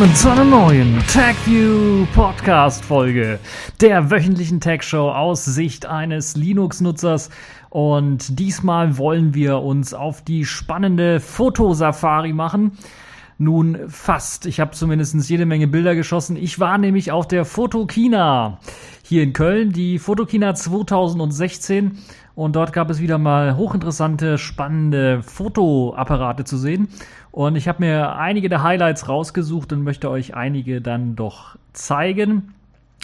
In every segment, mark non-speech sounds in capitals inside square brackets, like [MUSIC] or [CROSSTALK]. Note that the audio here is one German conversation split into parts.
willkommen zu einer neuen TagView Podcast Folge der wöchentlichen Tag Show aus Sicht eines Linux-Nutzers. Und diesmal wollen wir uns auf die spannende Fotosafari machen. Nun fast. Ich habe zumindest jede Menge Bilder geschossen. Ich war nämlich auf der Fotokina hier in Köln, die Fotokina 2016. Und dort gab es wieder mal hochinteressante, spannende Fotoapparate zu sehen. Und ich habe mir einige der Highlights rausgesucht und möchte euch einige dann doch zeigen.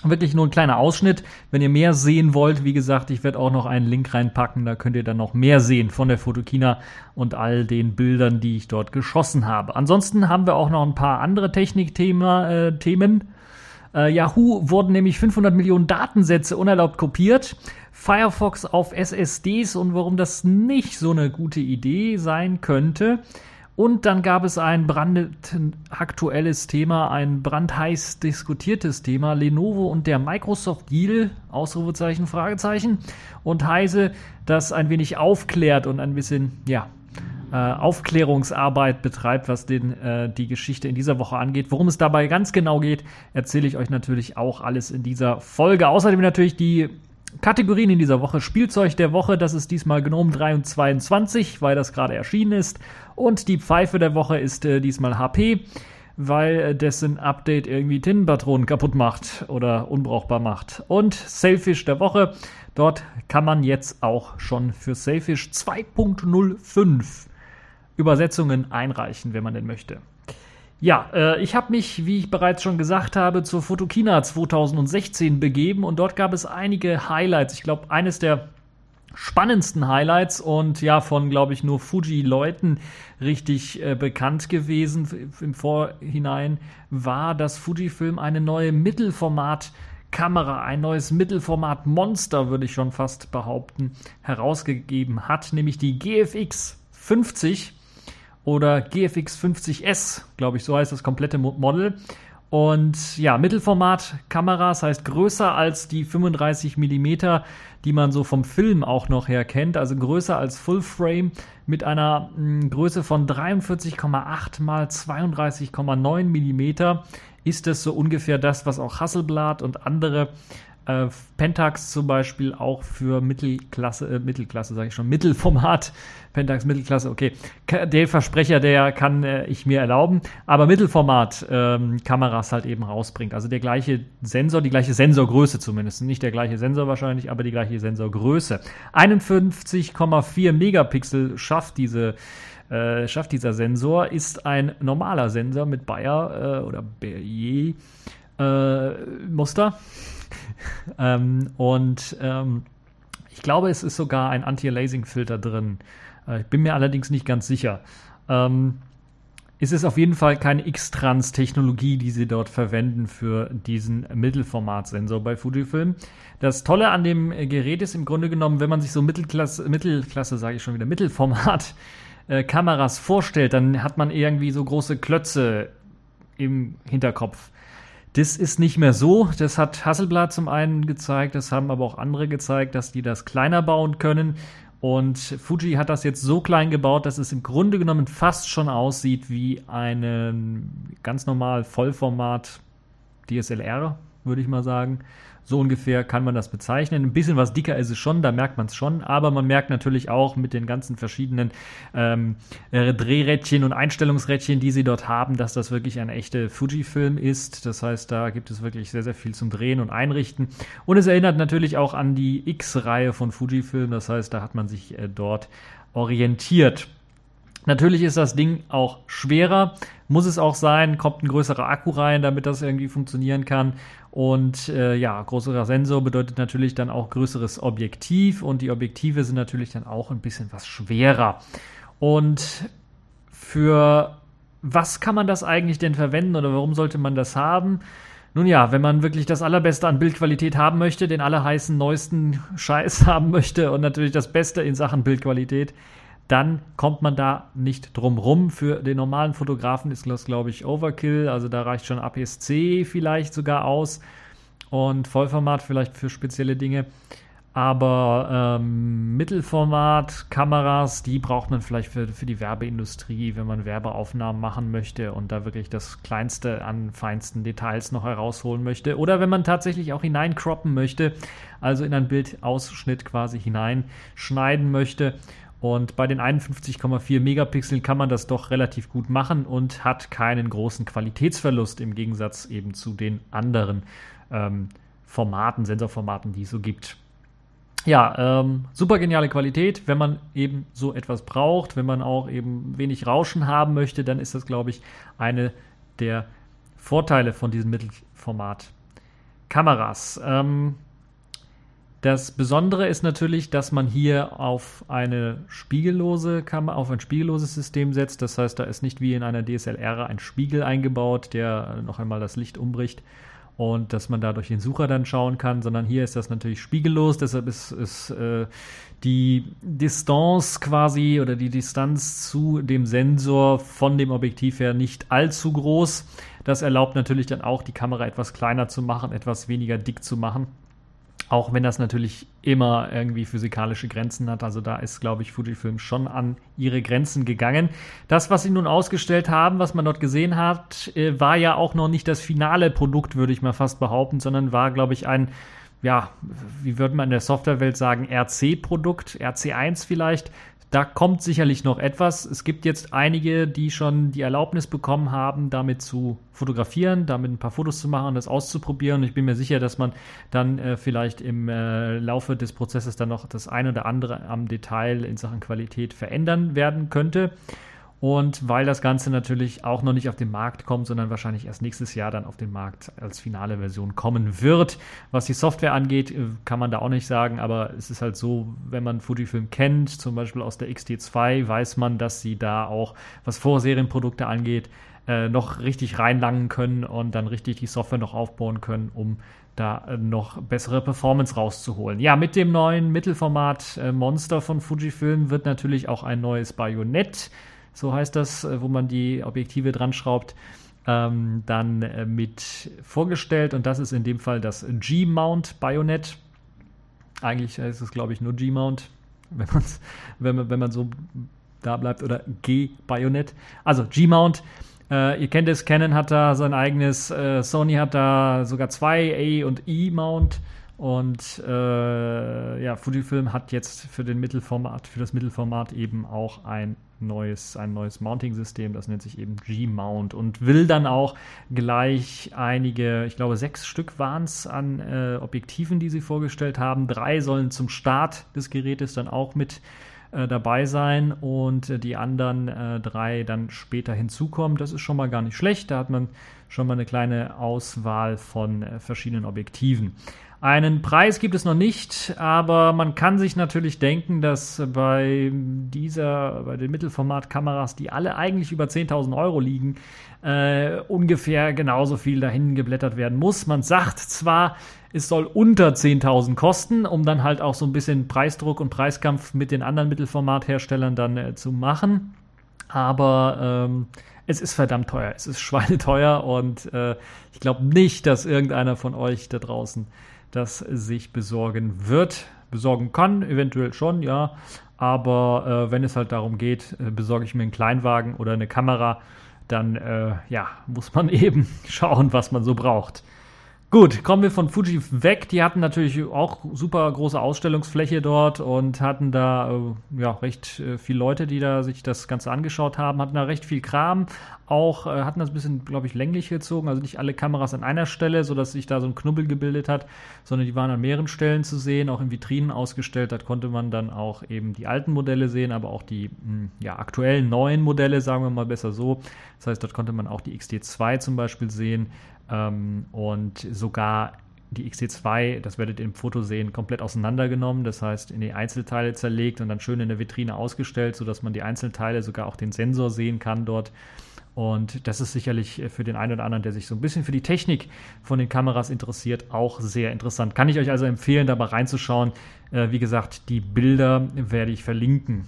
Wirklich nur ein kleiner Ausschnitt. Wenn ihr mehr sehen wollt, wie gesagt, ich werde auch noch einen Link reinpacken, da könnt ihr dann noch mehr sehen von der Fotokina und all den Bildern, die ich dort geschossen habe. Ansonsten haben wir auch noch ein paar andere Technikthemen. Äh, äh, Yahoo wurden nämlich 500 Millionen Datensätze unerlaubt kopiert. Firefox auf SSDs und warum das nicht so eine gute Idee sein könnte. Und dann gab es ein brandaktuelles Thema, ein brandheiß diskutiertes Thema, Lenovo und der Microsoft Deal, Ausrufezeichen, Fragezeichen, und Heise, das ein wenig aufklärt und ein bisschen, ja, Aufklärungsarbeit betreibt, was den, äh, die Geschichte in dieser Woche angeht. Worum es dabei ganz genau geht, erzähle ich euch natürlich auch alles in dieser Folge. Außerdem natürlich die Kategorien in dieser Woche. Spielzeug der Woche, das ist diesmal Gnome 23, weil das gerade erschienen ist. Und die Pfeife der Woche ist äh, diesmal HP, weil äh, dessen Update irgendwie Tinnenpatronen kaputt macht oder unbrauchbar macht. Und Sailfish der Woche, dort kann man jetzt auch schon für Sailfish 2.05 Übersetzungen einreichen, wenn man denn möchte. Ja, äh, ich habe mich, wie ich bereits schon gesagt habe, zur Fotokina 2016 begeben und dort gab es einige Highlights. Ich glaube, eines der spannendsten Highlights und ja, von, glaube ich, nur Fuji-Leuten richtig äh, bekannt gewesen im Vorhinein, war, dass Fujifilm eine neue Mittelformat-Kamera, ein neues Mittelformat-Monster, würde ich schon fast behaupten, herausgegeben hat, nämlich die GFX 50 oder GFX 50S, glaube ich, so heißt das komplette Model. Und ja, Mittelformat-Kamera, das heißt größer als die 35 mm, die man so vom Film auch noch her kennt, also größer als Full Frame mit einer mh, hm, Größe von 43,8 mal 32,9 mm ist das so ungefähr das, was auch Hasselblad und andere äh, Pentax zum Beispiel auch für Mittelklasse, äh, Mittelklasse sage ich schon, Mittelformat, Pentax Mittelklasse, okay. Der Versprecher, der kann äh, ich mir erlauben, aber Mittelformat ähm, Kameras halt eben rausbringt. Also der gleiche Sensor, die gleiche Sensorgröße zumindest. Nicht der gleiche Sensor wahrscheinlich, aber die gleiche Sensorgröße. 51,4 Megapixel schafft diese äh, schafft dieser Sensor, ist ein normaler Sensor mit Bayer äh, oder Berrier äh, Muster. [LAUGHS] ähm, und ähm, ich glaube, es ist sogar ein Anti-Aliasing-Filter drin. Äh, ich bin mir allerdings nicht ganz sicher. Ähm, es ist auf jeden Fall keine X-Trans-Technologie, die sie dort verwenden für diesen Mittelformatsensor bei Fujifilm. Das Tolle an dem Gerät ist im Grunde genommen, wenn man sich so Mittelklasse, Mittelklasse sage ich schon wieder, Mittelformat äh, Kameras vorstellt, dann hat man irgendwie so große Klötze im Hinterkopf. Das ist nicht mehr so. Das hat Hasselblad zum einen gezeigt, das haben aber auch andere gezeigt, dass die das kleiner bauen können. Und Fuji hat das jetzt so klein gebaut, dass es im Grunde genommen fast schon aussieht wie ein ganz normal Vollformat DSLR, würde ich mal sagen. So ungefähr kann man das bezeichnen. Ein bisschen was dicker ist es schon, da merkt man es schon, aber man merkt natürlich auch mit den ganzen verschiedenen ähm, äh, Drehrädchen und Einstellungsrädchen, die sie dort haben, dass das wirklich ein echter Fujifilm ist. Das heißt, da gibt es wirklich sehr, sehr viel zum Drehen und Einrichten. Und es erinnert natürlich auch an die X-Reihe von Fujifilm. Das heißt, da hat man sich äh, dort orientiert. Natürlich ist das Ding auch schwerer, muss es auch sein, kommt ein größerer Akku rein, damit das irgendwie funktionieren kann. Und äh, ja, größerer Sensor bedeutet natürlich dann auch größeres Objektiv und die Objektive sind natürlich dann auch ein bisschen was schwerer. Und für was kann man das eigentlich denn verwenden oder warum sollte man das haben? Nun ja, wenn man wirklich das Allerbeste an Bildqualität haben möchte, den allerheißen, neuesten Scheiß [LAUGHS] haben möchte und natürlich das Beste in Sachen Bildqualität, dann kommt man da nicht drum rum. Für den normalen Fotografen ist das, glaube ich, Overkill. Also da reicht schon APS-C vielleicht sogar aus und Vollformat vielleicht für spezielle Dinge. Aber ähm, Mittelformat-Kameras, die braucht man vielleicht für, für die Werbeindustrie, wenn man Werbeaufnahmen machen möchte und da wirklich das Kleinste an feinsten Details noch herausholen möchte. Oder wenn man tatsächlich auch hineincroppen möchte, also in einen Bildausschnitt quasi hineinschneiden möchte. Und bei den 51,4 Megapixeln kann man das doch relativ gut machen und hat keinen großen Qualitätsverlust im Gegensatz eben zu den anderen ähm, Formaten, Sensorformaten, die es so gibt. Ja, ähm, super geniale Qualität. Wenn man eben so etwas braucht, wenn man auch eben wenig Rauschen haben möchte, dann ist das, glaube ich, eine der Vorteile von diesen Mittelformat-Kameras. Ähm, das Besondere ist natürlich, dass man hier auf eine spiegellose Kamera, auf ein spiegelloses System setzt. Das heißt, da ist nicht wie in einer DSLR ein Spiegel eingebaut, der noch einmal das Licht umbricht und dass man da durch den Sucher dann schauen kann, sondern hier ist das natürlich spiegellos, deshalb ist, ist äh, die Distanz quasi oder die Distanz zu dem Sensor von dem Objektiv her nicht allzu groß. Das erlaubt natürlich dann auch die Kamera etwas kleiner zu machen, etwas weniger dick zu machen. Auch wenn das natürlich immer irgendwie physikalische Grenzen hat. Also da ist, glaube ich, Fujifilm schon an ihre Grenzen gegangen. Das, was sie nun ausgestellt haben, was man dort gesehen hat, äh, war ja auch noch nicht das finale Produkt, würde ich mal fast behaupten, sondern war, glaube ich, ein, ja, wie würde man in der Softwarewelt sagen, RC-Produkt, RC1 vielleicht, da kommt sicherlich noch etwas. Es gibt jetzt einige, die schon die Erlaubnis bekommen haben, damit zu fotografieren, damit ein paar Fotos zu machen und das auszuprobieren. Ich bin mir sicher, dass man dann äh, vielleicht im äh, Laufe des Prozesses dann noch das eine oder andere am Detail in Sachen Qualität verändern werden könnte. Und weil das Ganze natürlich auch noch nicht auf den Markt kommt, sondern wahrscheinlich erst nächstes Jahr dann auf den Markt als finale Version kommen wird. Was die Software angeht, äh, kann man da auch nicht sagen, aber es ist halt so, wenn man Fujifilm kennt, zum Beispiel aus der XT2, weiß man, dass sie da auch, was Vorserienprodukte angeht, äh, noch richtig reinlangen können und dann richtig die Software noch aufbauen können, um da äh, noch bessere Performance rauszuholen. Ja, mit dem neuen Mittelformat Monster von Fujifilm wird natürlich auch ein neues Bajonett so heißt das, äh, wo man die Objektive dran schraubt, ähm, dann äh, mit vorgestellt. Und das ist in dem Fall das G-Mount Bayonet. Eigentlich ist es, glaube ich, nur G-Mount, [LAUGHS] wenn, wenn, man, wenn man so da bleibt, oder G-Bayonet. Also G-Mount. Äh, ihr kennt es, Canon hat da sein eigenes, äh, Sony hat da sogar zwei A- und E-Mount. Und äh, ja, Fujifilm hat jetzt für den Mittelformat, für das Mittelformat eben auch ein neues, ein neues Mounting-System, das nennt sich eben G-Mount und will dann auch gleich einige, ich glaube sechs Stück waren es an äh, Objektiven, die sie vorgestellt haben. Drei sollen zum Start des Gerätes dann auch mit äh, dabei sein und äh, die anderen äh, drei dann später hinzukommen. Das ist schon mal gar nicht schlecht. Da hat man schon mal eine kleine Auswahl von verschiedenen Objektiven. Einen Preis gibt es noch nicht, aber man kann sich natürlich denken, dass bei dieser, bei den Mittelformatkameras, die alle eigentlich über 10.000 Euro liegen, äh, ungefähr genauso viel dahin geblättert werden muss. Man sagt zwar, es soll unter 10.000 kosten, um dann halt auch so ein bisschen Preisdruck und Preiskampf mit den anderen Mittelformatherstellern dann äh, zu machen, aber ähm, es ist verdammt teuer. Es ist [LAUGHS] schweineteuer und äh, ich glaube nicht, dass irgendeiner von euch da draußen das sich besorgen wird. Besorgen kann, eventuell schon, ja. Aber äh, wenn es halt darum geht, äh, besorge ich mir einen Kleinwagen oder eine Kamera, dann äh, ja, muss man [LAUGHS] eben schauen, was man so braucht. Gut, kommen wir von Fuji weg. Die hatten natürlich auch super große Ausstellungsfläche dort und hatten da äh, ja recht äh, viele Leute, die da sich das Ganze angeschaut haben, hatten da recht viel Kram. Auch äh, hatten das ein bisschen, glaube ich, länglich gezogen, also nicht alle Kameras an einer Stelle, sodass sich da so ein Knubbel gebildet hat, sondern die waren an mehreren Stellen zu sehen, auch in Vitrinen ausgestellt. Da konnte man dann auch eben die alten Modelle sehen, aber auch die mh, hm, ja, aktuellen neuen Modelle, sagen wir mal besser so. Das heißt, dort konnte man auch die XT2 zum Beispiel sehen ähm, und sogar die XT2, das werdet ihr im Foto sehen, komplett auseinandergenommen, das heißt in die Einzelteile zerlegt und dann schön in der Vitrine ausgestellt, sodass man die Einzelteile, sogar auch den Sensor sehen kann dort. Und das ist sicherlich für den einen oder anderen, der sich so ein bisschen für die Technik von den Kameras interessiert, auch sehr interessant. Kann ich euch also empfehlen, da mal reinzuschauen. Äh, wie gesagt, die Bilder werde ich verlinken.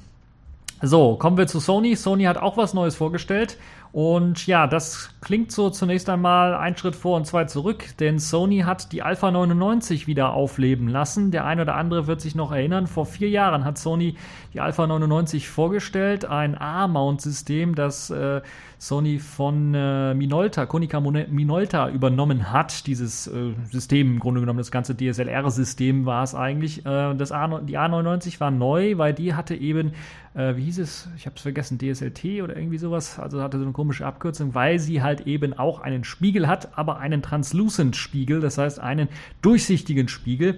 So, kommen wir zu Sony. Sony hat auch was Neues vorgestellt. Und ja, das klingt so zunächst einmal ein Schritt vor und zwei zurück, denn Sony hat die Alpha 99 wieder aufleben lassen. Der eine oder andere wird sich noch erinnern, vor vier Jahren hat Sony die Alpha 99 vorgestellt, ein A-Mount-System, das äh, Sony von äh, Minolta, Konica Minolta übernommen hat. Dieses äh, System, im Grunde genommen das ganze DSLR-System war es eigentlich. Äh, das A, die A99 war neu, weil die hatte eben, äh, wie hieß es, ich habe es vergessen, DSLT oder irgendwie sowas, also hatte so eine komische Abkürzung, weil sie halt eben auch einen Spiegel hat, aber einen Translucent Spiegel, das heißt einen durchsichtigen Spiegel.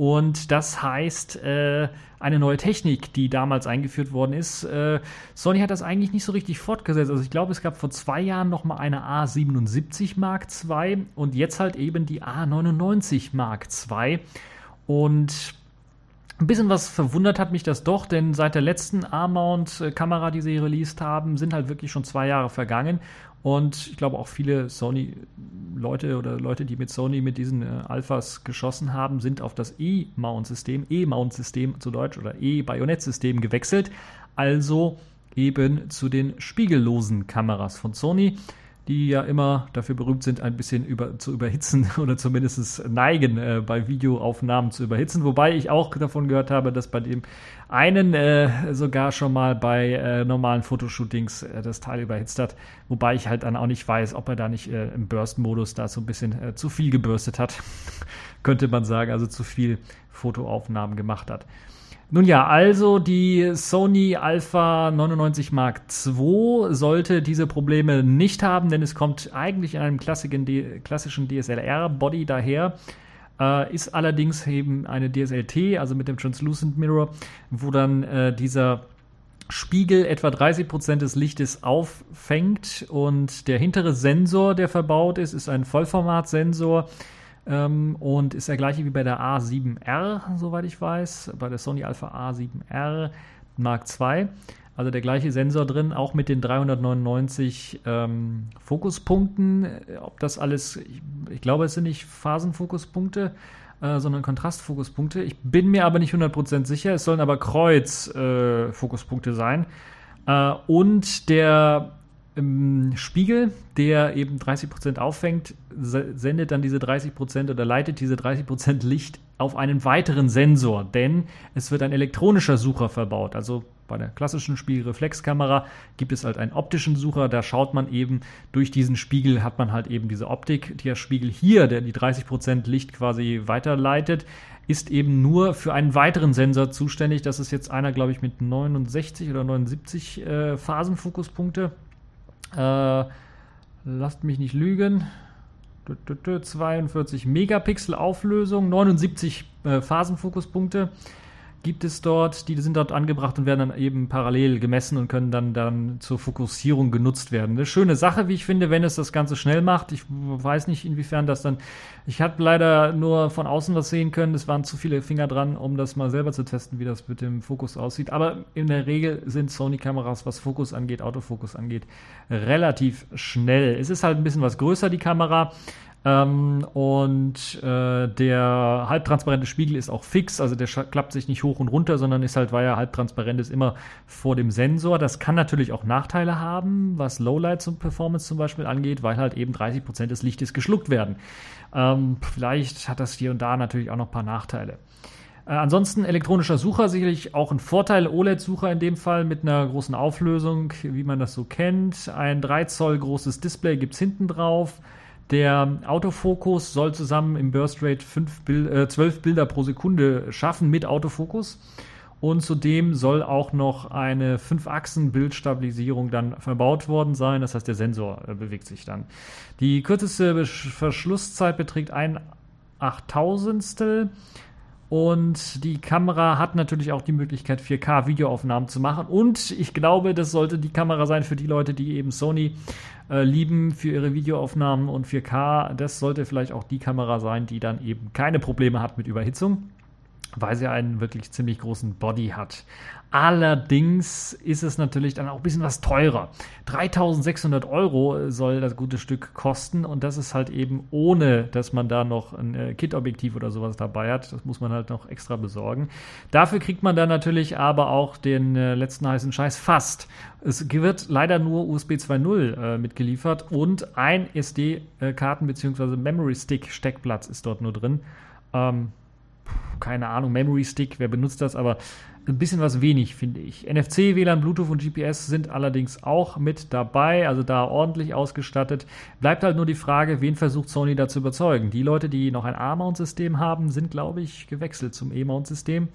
Und das heißt, äh, eine neue Technik, die damals eingeführt worden ist. Äh, Sony hat das eigentlich nicht so richtig fortgesetzt. Also ich glaube, es gab vor zwei Jahren noch mal eine A77 Mark II und jetzt halt eben die A99 Mark II. Und ein bisschen was verwundert hat mich das doch, denn seit der letzten A-Mount-Kamera, die sie released haben, sind halt wirklich schon zwei Jahre vergangen. Und ich glaube auch viele Sony-Leute oder Leute, die mit Sony mit diesen äh, Alphas geschossen haben, sind auf das E-Mount-System, E-Mount-System zu Deutsch oder E-Bajonett-System gewechselt. Also eben zu den spiegellosen Kameras von Sony die ja immer dafür berühmt sind, ein bisschen über, zu überhitzen [LAUGHS] oder zumindest neigen, äh, bei Videoaufnahmen zu überhitzen. Wobei ich auch davon gehört habe, dass bei dem einen äh, sogar schon mal bei äh, normalen Fotoshootings äh, das Teil überhitzt hat. Wobei ich halt dann auch nicht weiß, ob er da nicht äh, im Burst-Modus da so ein bisschen äh, zu viel gebürstet hat. [LAUGHS] Könnte man sagen, also zu viel Fotoaufnahmen gemacht hat. Nun ja, also die Sony Alpha 99 Mark II sollte diese Probleme nicht haben, denn es kommt eigentlich in einem klassischen DSLR-Body daher. Äh, ist allerdings eben eine DSLT, also mit dem Translucent Mirror, wo dann äh, dieser Spiegel etwa 30% des Lichtes auffängt und der hintere Sensor, der verbaut ist, ist ein Vollformatsensor. sensor ähm, und ist der gleiche wie bei der A7R, soweit ich weiß, bei der Sony Alpha A7R Mark II. Also der gleiche Sensor drin, auch mit den 399 ähm, Fokuspunkten. Ob das alles, ich, ich, glaube, es sind nicht Phasenfokuspunkte, äh, sondern Kontrastfokuspunkte. Ich bin mir aber nicht 100% sicher. Es sollen aber Kreuzfokuspunkte äh, sein. Äh, und der Spiegel, der eben 30% auffängt, sendet dann diese 30% oder leitet diese 30% Licht auf einen weiteren Sensor, denn es wird ein elektronischer Sucher verbaut. Also bei der klassischen Spiegelreflexkamera gibt es halt einen optischen Sucher, da schaut man eben durch diesen Spiegel, hat man halt eben diese Optik. Der Spiegel hier, der die 30% Licht quasi weiterleitet, ist eben nur für einen weiteren Sensor zuständig. Das ist jetzt einer, glaube ich, mit 69 oder 79 äh, Phasenfokuspunkte. Äh, lasst mich nicht lügen. 42 Megapixel Auflösung, 79 äh, Phasenfokuspunkte gibt es dort, die sind dort angebracht und werden dann eben parallel gemessen und können dann, dann zur Fokussierung genutzt werden. Eine schöne Sache, wie ich finde, wenn es das Ganze schnell macht. Ich weiß nicht, inwiefern das dann. Ich habe leider nur von außen was sehen können. Es waren zu viele Finger dran, um das mal selber zu testen, wie das mit dem Fokus aussieht. Aber in der Regel sind Sony-Kameras, was Fokus angeht, Autofokus angeht, relativ schnell. Es ist halt ein bisschen was größer, die Kamera. Ähm, und äh, der halbtransparente Spiegel ist auch fix, also der klappt sich nicht hoch und runter, sondern ist halt, weil er halbtransparent ist, immer vor dem Sensor. Das kann natürlich auch Nachteile haben, was Lowlights und Performance zum Beispiel angeht, weil halt eben 30% des Lichtes geschluckt werden. Ähm, vielleicht hat das hier und da natürlich auch noch ein paar Nachteile. Äh, ansonsten elektronischer Sucher sicherlich auch ein Vorteil. OLED-Sucher in dem Fall mit einer großen Auflösung, wie man das so kennt. Ein 3 Zoll großes Display gibt es hinten drauf. Der Autofokus soll zusammen im Burstrate Bild, äh, 12 Bilder pro Sekunde schaffen mit Autofokus. Und zudem soll auch noch eine 5-Achsen-Bildstabilisierung dann verbaut worden sein. Das heißt, der Sensor äh, bewegt sich dann. Die kürzeste Verschlusszeit beträgt ein Achttausendstel. Und die Kamera hat natürlich auch die Möglichkeit, 4K-Videoaufnahmen zu machen. Und ich glaube, das sollte die Kamera sein für die Leute, die eben Sony äh, lieben für ihre Videoaufnahmen und 4K. Das sollte vielleicht auch die Kamera sein, die dann eben keine Probleme hat mit Überhitzung. Weil sie einen wirklich ziemlich großen Body hat. Allerdings ist es natürlich dann auch ein bisschen was teurer. 3600 Euro soll das gute Stück kosten und das ist halt eben ohne, dass man da noch ein äh, Kit-Objektiv oder sowas dabei hat. Das muss man halt noch extra besorgen. Dafür kriegt man dann natürlich aber auch den äh, letzten heißen Scheiß fast. Es wird leider nur USB 2.0 äh, mitgeliefert und ein SD-Karten- bzw. Memory Stick Steckplatz ist dort nur drin. Ähm, keine Ahnung, Memory Stick, wer benutzt das, aber ein bisschen was wenig, finde ich. NFC, WLAN, Bluetooth und GPS sind allerdings auch mit dabei, also da ordentlich ausgestattet. Bleibt halt nur die Frage, wen versucht Sony da zu überzeugen? Die Leute, die noch ein A-Mount-System haben, sind, glaube ich, gewechselt zum E-Mount-System.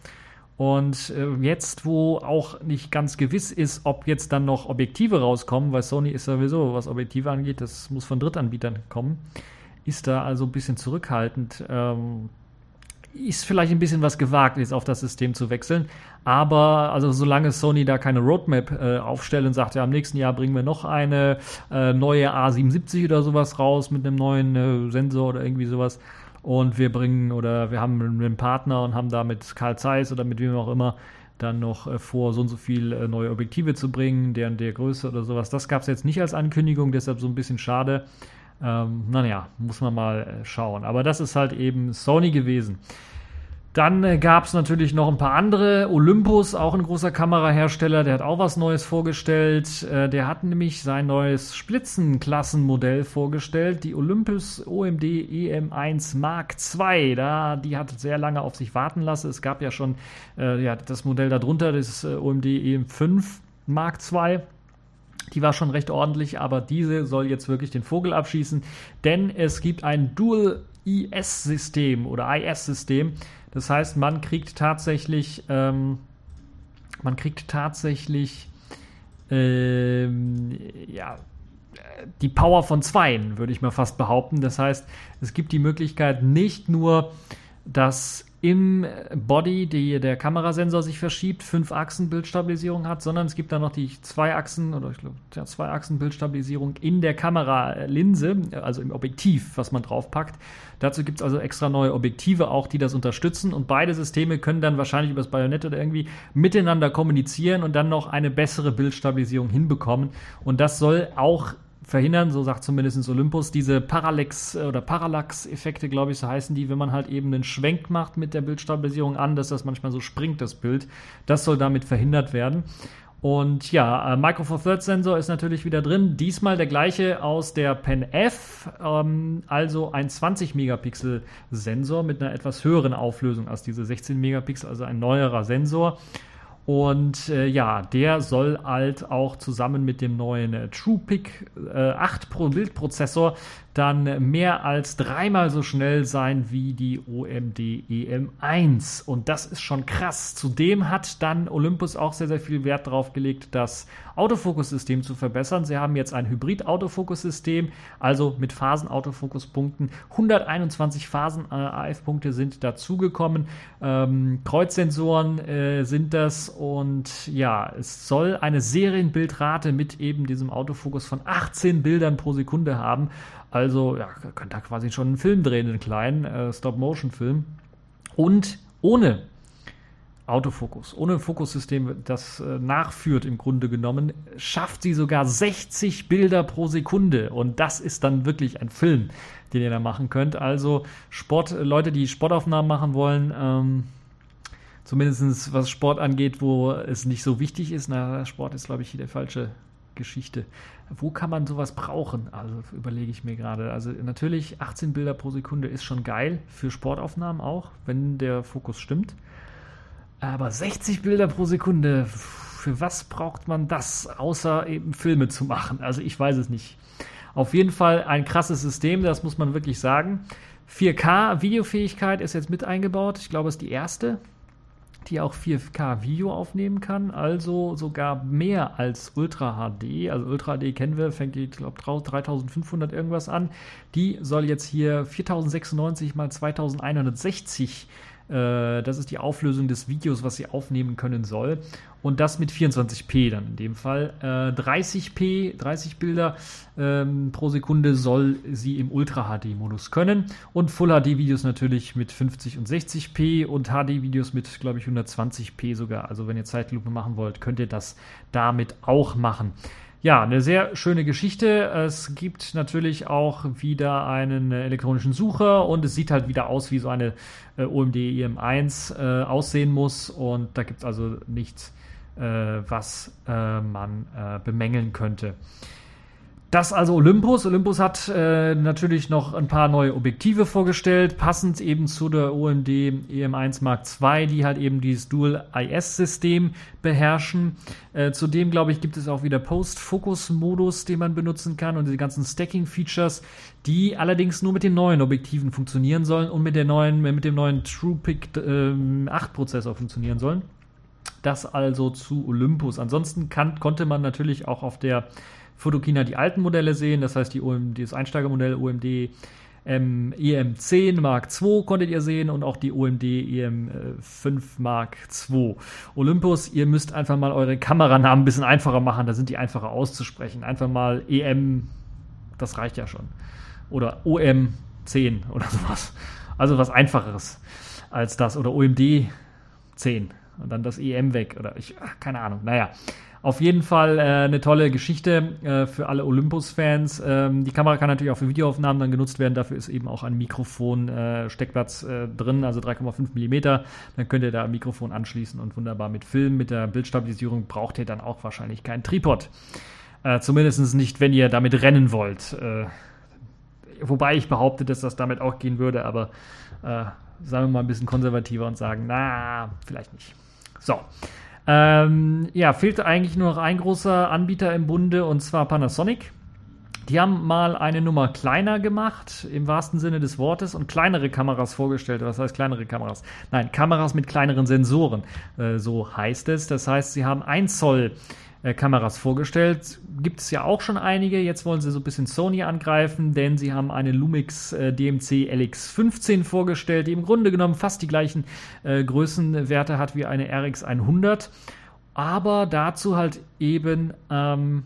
Und äh, jetzt, wo auch nicht ganz gewiss ist, ob jetzt dann noch Objektive rauskommen, weil Sony ist sowieso, was Objektive angeht, das muss von Drittanbietern kommen, ist da also ein bisschen zurückhaltend. Ähm, ist vielleicht ein bisschen was gewagt, jetzt auf das System zu wechseln. Aber also solange Sony da keine Roadmap äh, aufstellt und sagt, ja, im nächsten Jahr bringen wir noch eine äh, neue A77 oder sowas raus mit einem neuen äh, Sensor oder irgendwie sowas. Und wir bringen oder wir haben einen Partner und haben da mit Carl Zeiss oder mit wem auch immer dann noch äh, vor, so und so viel äh, neue Objektive zu bringen, deren der Größe oder sowas. Das gab es jetzt nicht als Ankündigung, deshalb so ein bisschen schade. Ähm, naja, muss man mal äh, schauen. Aber das ist halt eben Sony gewesen. Dann äh, gab es natürlich noch ein paar andere. Olympus, auch ein großer Kamerahersteller, der hat auch was Neues vorgestellt. Äh, der hat nämlich sein neues Spitzenklassenmodell vorgestellt, die Olympus OMD EM1 Mark II. Da, die hat sehr lange auf sich warten lassen. Es gab ja schon äh, ja, das Modell darunter, das OMD EM5 Mark II. Die war schon recht ordentlich, aber diese soll jetzt wirklich den Vogel abschießen, denn es gibt ein Dual IS-System oder IS-System. Das heißt, man kriegt tatsächlich, ähm, man kriegt tatsächlich, ähm, ja, die Power von zweien, würde ich mal fast behaupten. Das heißt, es gibt die Möglichkeit, nicht nur das im Body die, der Kamerasensor sich verschiebt, fünf Achsen Bildstabilisierung hat, sondern es gibt dann noch die zwei Achsen oder ich glaube ja, zwei Achsen Bildstabilisierung in der Kameralinse, also im Objektiv, was man draufpackt. Dazu gibt es also extra neue Objektive auch, die das unterstützen und beide Systeme können dann wahrscheinlich über das Bajonett oder irgendwie miteinander kommunizieren und dann noch eine bessere Bildstabilisierung hinbekommen. Und das soll auch verhindern, so sagt zumindest Olympus, diese Parallax- oder Parallax-Effekte, glaube ich, so heißen die, wenn man halt eben einen Schwenk macht mit der Bildstabilisierung an, dass das manchmal so springt, das Bild. Das soll damit verhindert werden. Und ja, äh, Micro Four Thirds Sensor ist natürlich wieder drin. Diesmal der gleiche aus der Pen F, ähm, also ein 20 Megapixel Sensor mit einer etwas höheren Auflösung als diese 16 Megapixel, also ein neuerer Sensor. Und äh, ja, der soll halt auch zusammen mit dem neuen äh, TruePic äh, 8 Pro Bildprozessor dann mehr als dreimal so schnell sein wie die OMD EM1. Und das ist schon krass. Zudem hat dann Olympus auch sehr, sehr viel Wert darauf gelegt, das Autofokussystem zu verbessern. Sie haben jetzt ein Hybrid-Autofokussystem, also mit Phasen-Autofokuspunkten. 121 Phasen-AF-Punkte sind dazugekommen. Ähm, Kreuzsensoren äh, sind das. Und ja, es soll eine Serienbildrate mit eben diesem Autofokus von 18 Bildern pro Sekunde haben. Also, ja, könnt ihr quasi schon einen Film drehen, einen kleinen äh, Stop-Motion-Film. Und ohne Autofokus, ohne Fokussystem, das äh, nachführt im Grunde genommen, schafft sie sogar 60 Bilder pro Sekunde. Und das ist dann wirklich ein Film, den ihr da machen könnt. Also Sport, Leute, die Sportaufnahmen machen wollen, ähm, zumindest was Sport angeht, wo es nicht so wichtig ist. Na, Sport ist, glaube ich, hier der falsche Geschichte. Wo kann man sowas brauchen? Also überlege ich mir gerade. Also natürlich 18 Bilder pro Sekunde ist schon geil für Sportaufnahmen auch, wenn der Fokus stimmt. Aber 60 Bilder pro Sekunde, für was braucht man das, außer eben Filme zu machen? Also ich weiß es nicht. Auf jeden Fall ein krasses System, das muss man wirklich sagen. 4K Videofähigkeit ist jetzt mit eingebaut. Ich glaube, es ist die erste die auch 4K Video aufnehmen kann, also sogar mehr als Ultra HD. Also Ultra HD kennen wir, fängt ich glaube, 3500 irgendwas an. Die soll jetzt hier 4096 mal 2160 Äh, das ist die Auflösung des Videos, was sie aufnehmen können soll. Und das mit 24p dann in dem Fall. Äh, 30p, 30 Bilder ähm, pro Sekunde soll sie im Ultra HD-Modus können. Und Full HD-Videos natürlich mit 50 und 60p und HD-Videos mit, glaube ich, 120p sogar. Also wenn ihr Zeitlupe machen wollt, könnt ihr das damit auch machen. Ja, eine sehr schöne Geschichte. Es gibt natürlich auch wieder einen elektronischen Sucher und es sieht halt wieder aus, wie so eine äh, OMD EM1 äh, aussehen muss. Und da gibt es also nichts, äh, was äh, man äh, bemängeln könnte. Das also Olympus. Olympus hat äh, natürlich noch ein paar neue Objektive vorgestellt, passend eben zu der OMD EM1 Mark II, die halt eben dieses Dual IS-System beherrschen. Äh, zudem, glaube ich, gibt es auch wieder Post-Focus-Modus, den man benutzen kann und die ganzen Stacking-Features, die allerdings nur mit den neuen Objektiven funktionieren sollen und mit, der neuen, mit dem neuen TruePic äh, 8-Prozessor funktionieren sollen. Das also zu Olympus. Ansonsten kann, konnte man natürlich auch auf der Photokina die alten Modelle sehen, das heißt die OMD, das Einsteigermodell OMD ähm, EM10 Mark II konntet ihr sehen und auch die OMD EM5 Mark II. Olympus, ihr müsst einfach mal eure Kameranamen ein bisschen einfacher machen, da sind die einfacher auszusprechen. Einfach mal EM, das reicht ja schon. Oder OM10 oder sowas. Also was einfacheres als das. Oder OMD 10 und dann das EM weg. Oder ich, ach, keine Ahnung. Naja. Auf jeden Fall äh, eine tolle Geschichte äh, für alle Olympus-Fans. Ähm, die Kamera kann natürlich auch für Videoaufnahmen dann genutzt werden. Dafür ist eben auch ein Mikrofon-Steckplatz äh, äh, drin, also 3,5 mm. Dann könnt ihr da ein Mikrofon anschließen und wunderbar mit Filmen. Mit der Bildstabilisierung braucht ihr dann auch wahrscheinlich keinen Tripod. Äh, Zumindest nicht, wenn ihr damit rennen wollt. Äh, wobei ich behaupte, dass das damit auch gehen würde, aber äh, sagen wir mal ein bisschen konservativer und sagen, na, vielleicht nicht. So. Ähm, ja, fehlt eigentlich nur noch ein großer Anbieter im Bunde und zwar Panasonic. Die haben mal eine Nummer kleiner gemacht, im wahrsten Sinne des Wortes, und kleinere Kameras vorgestellt. Was heißt kleinere Kameras? Nein, Kameras mit kleineren Sensoren. Äh, so heißt es. Das heißt, sie haben 1 Zoll äh, Kameras vorgestellt. Gibt es ja auch schon einige. Jetzt wollen sie so ein bisschen Sony angreifen, denn sie haben eine Lumix äh, DMC LX15 vorgestellt, die im Grunde genommen fast die gleichen äh, Größenwerte hat wie eine RX100, aber dazu halt eben ähm,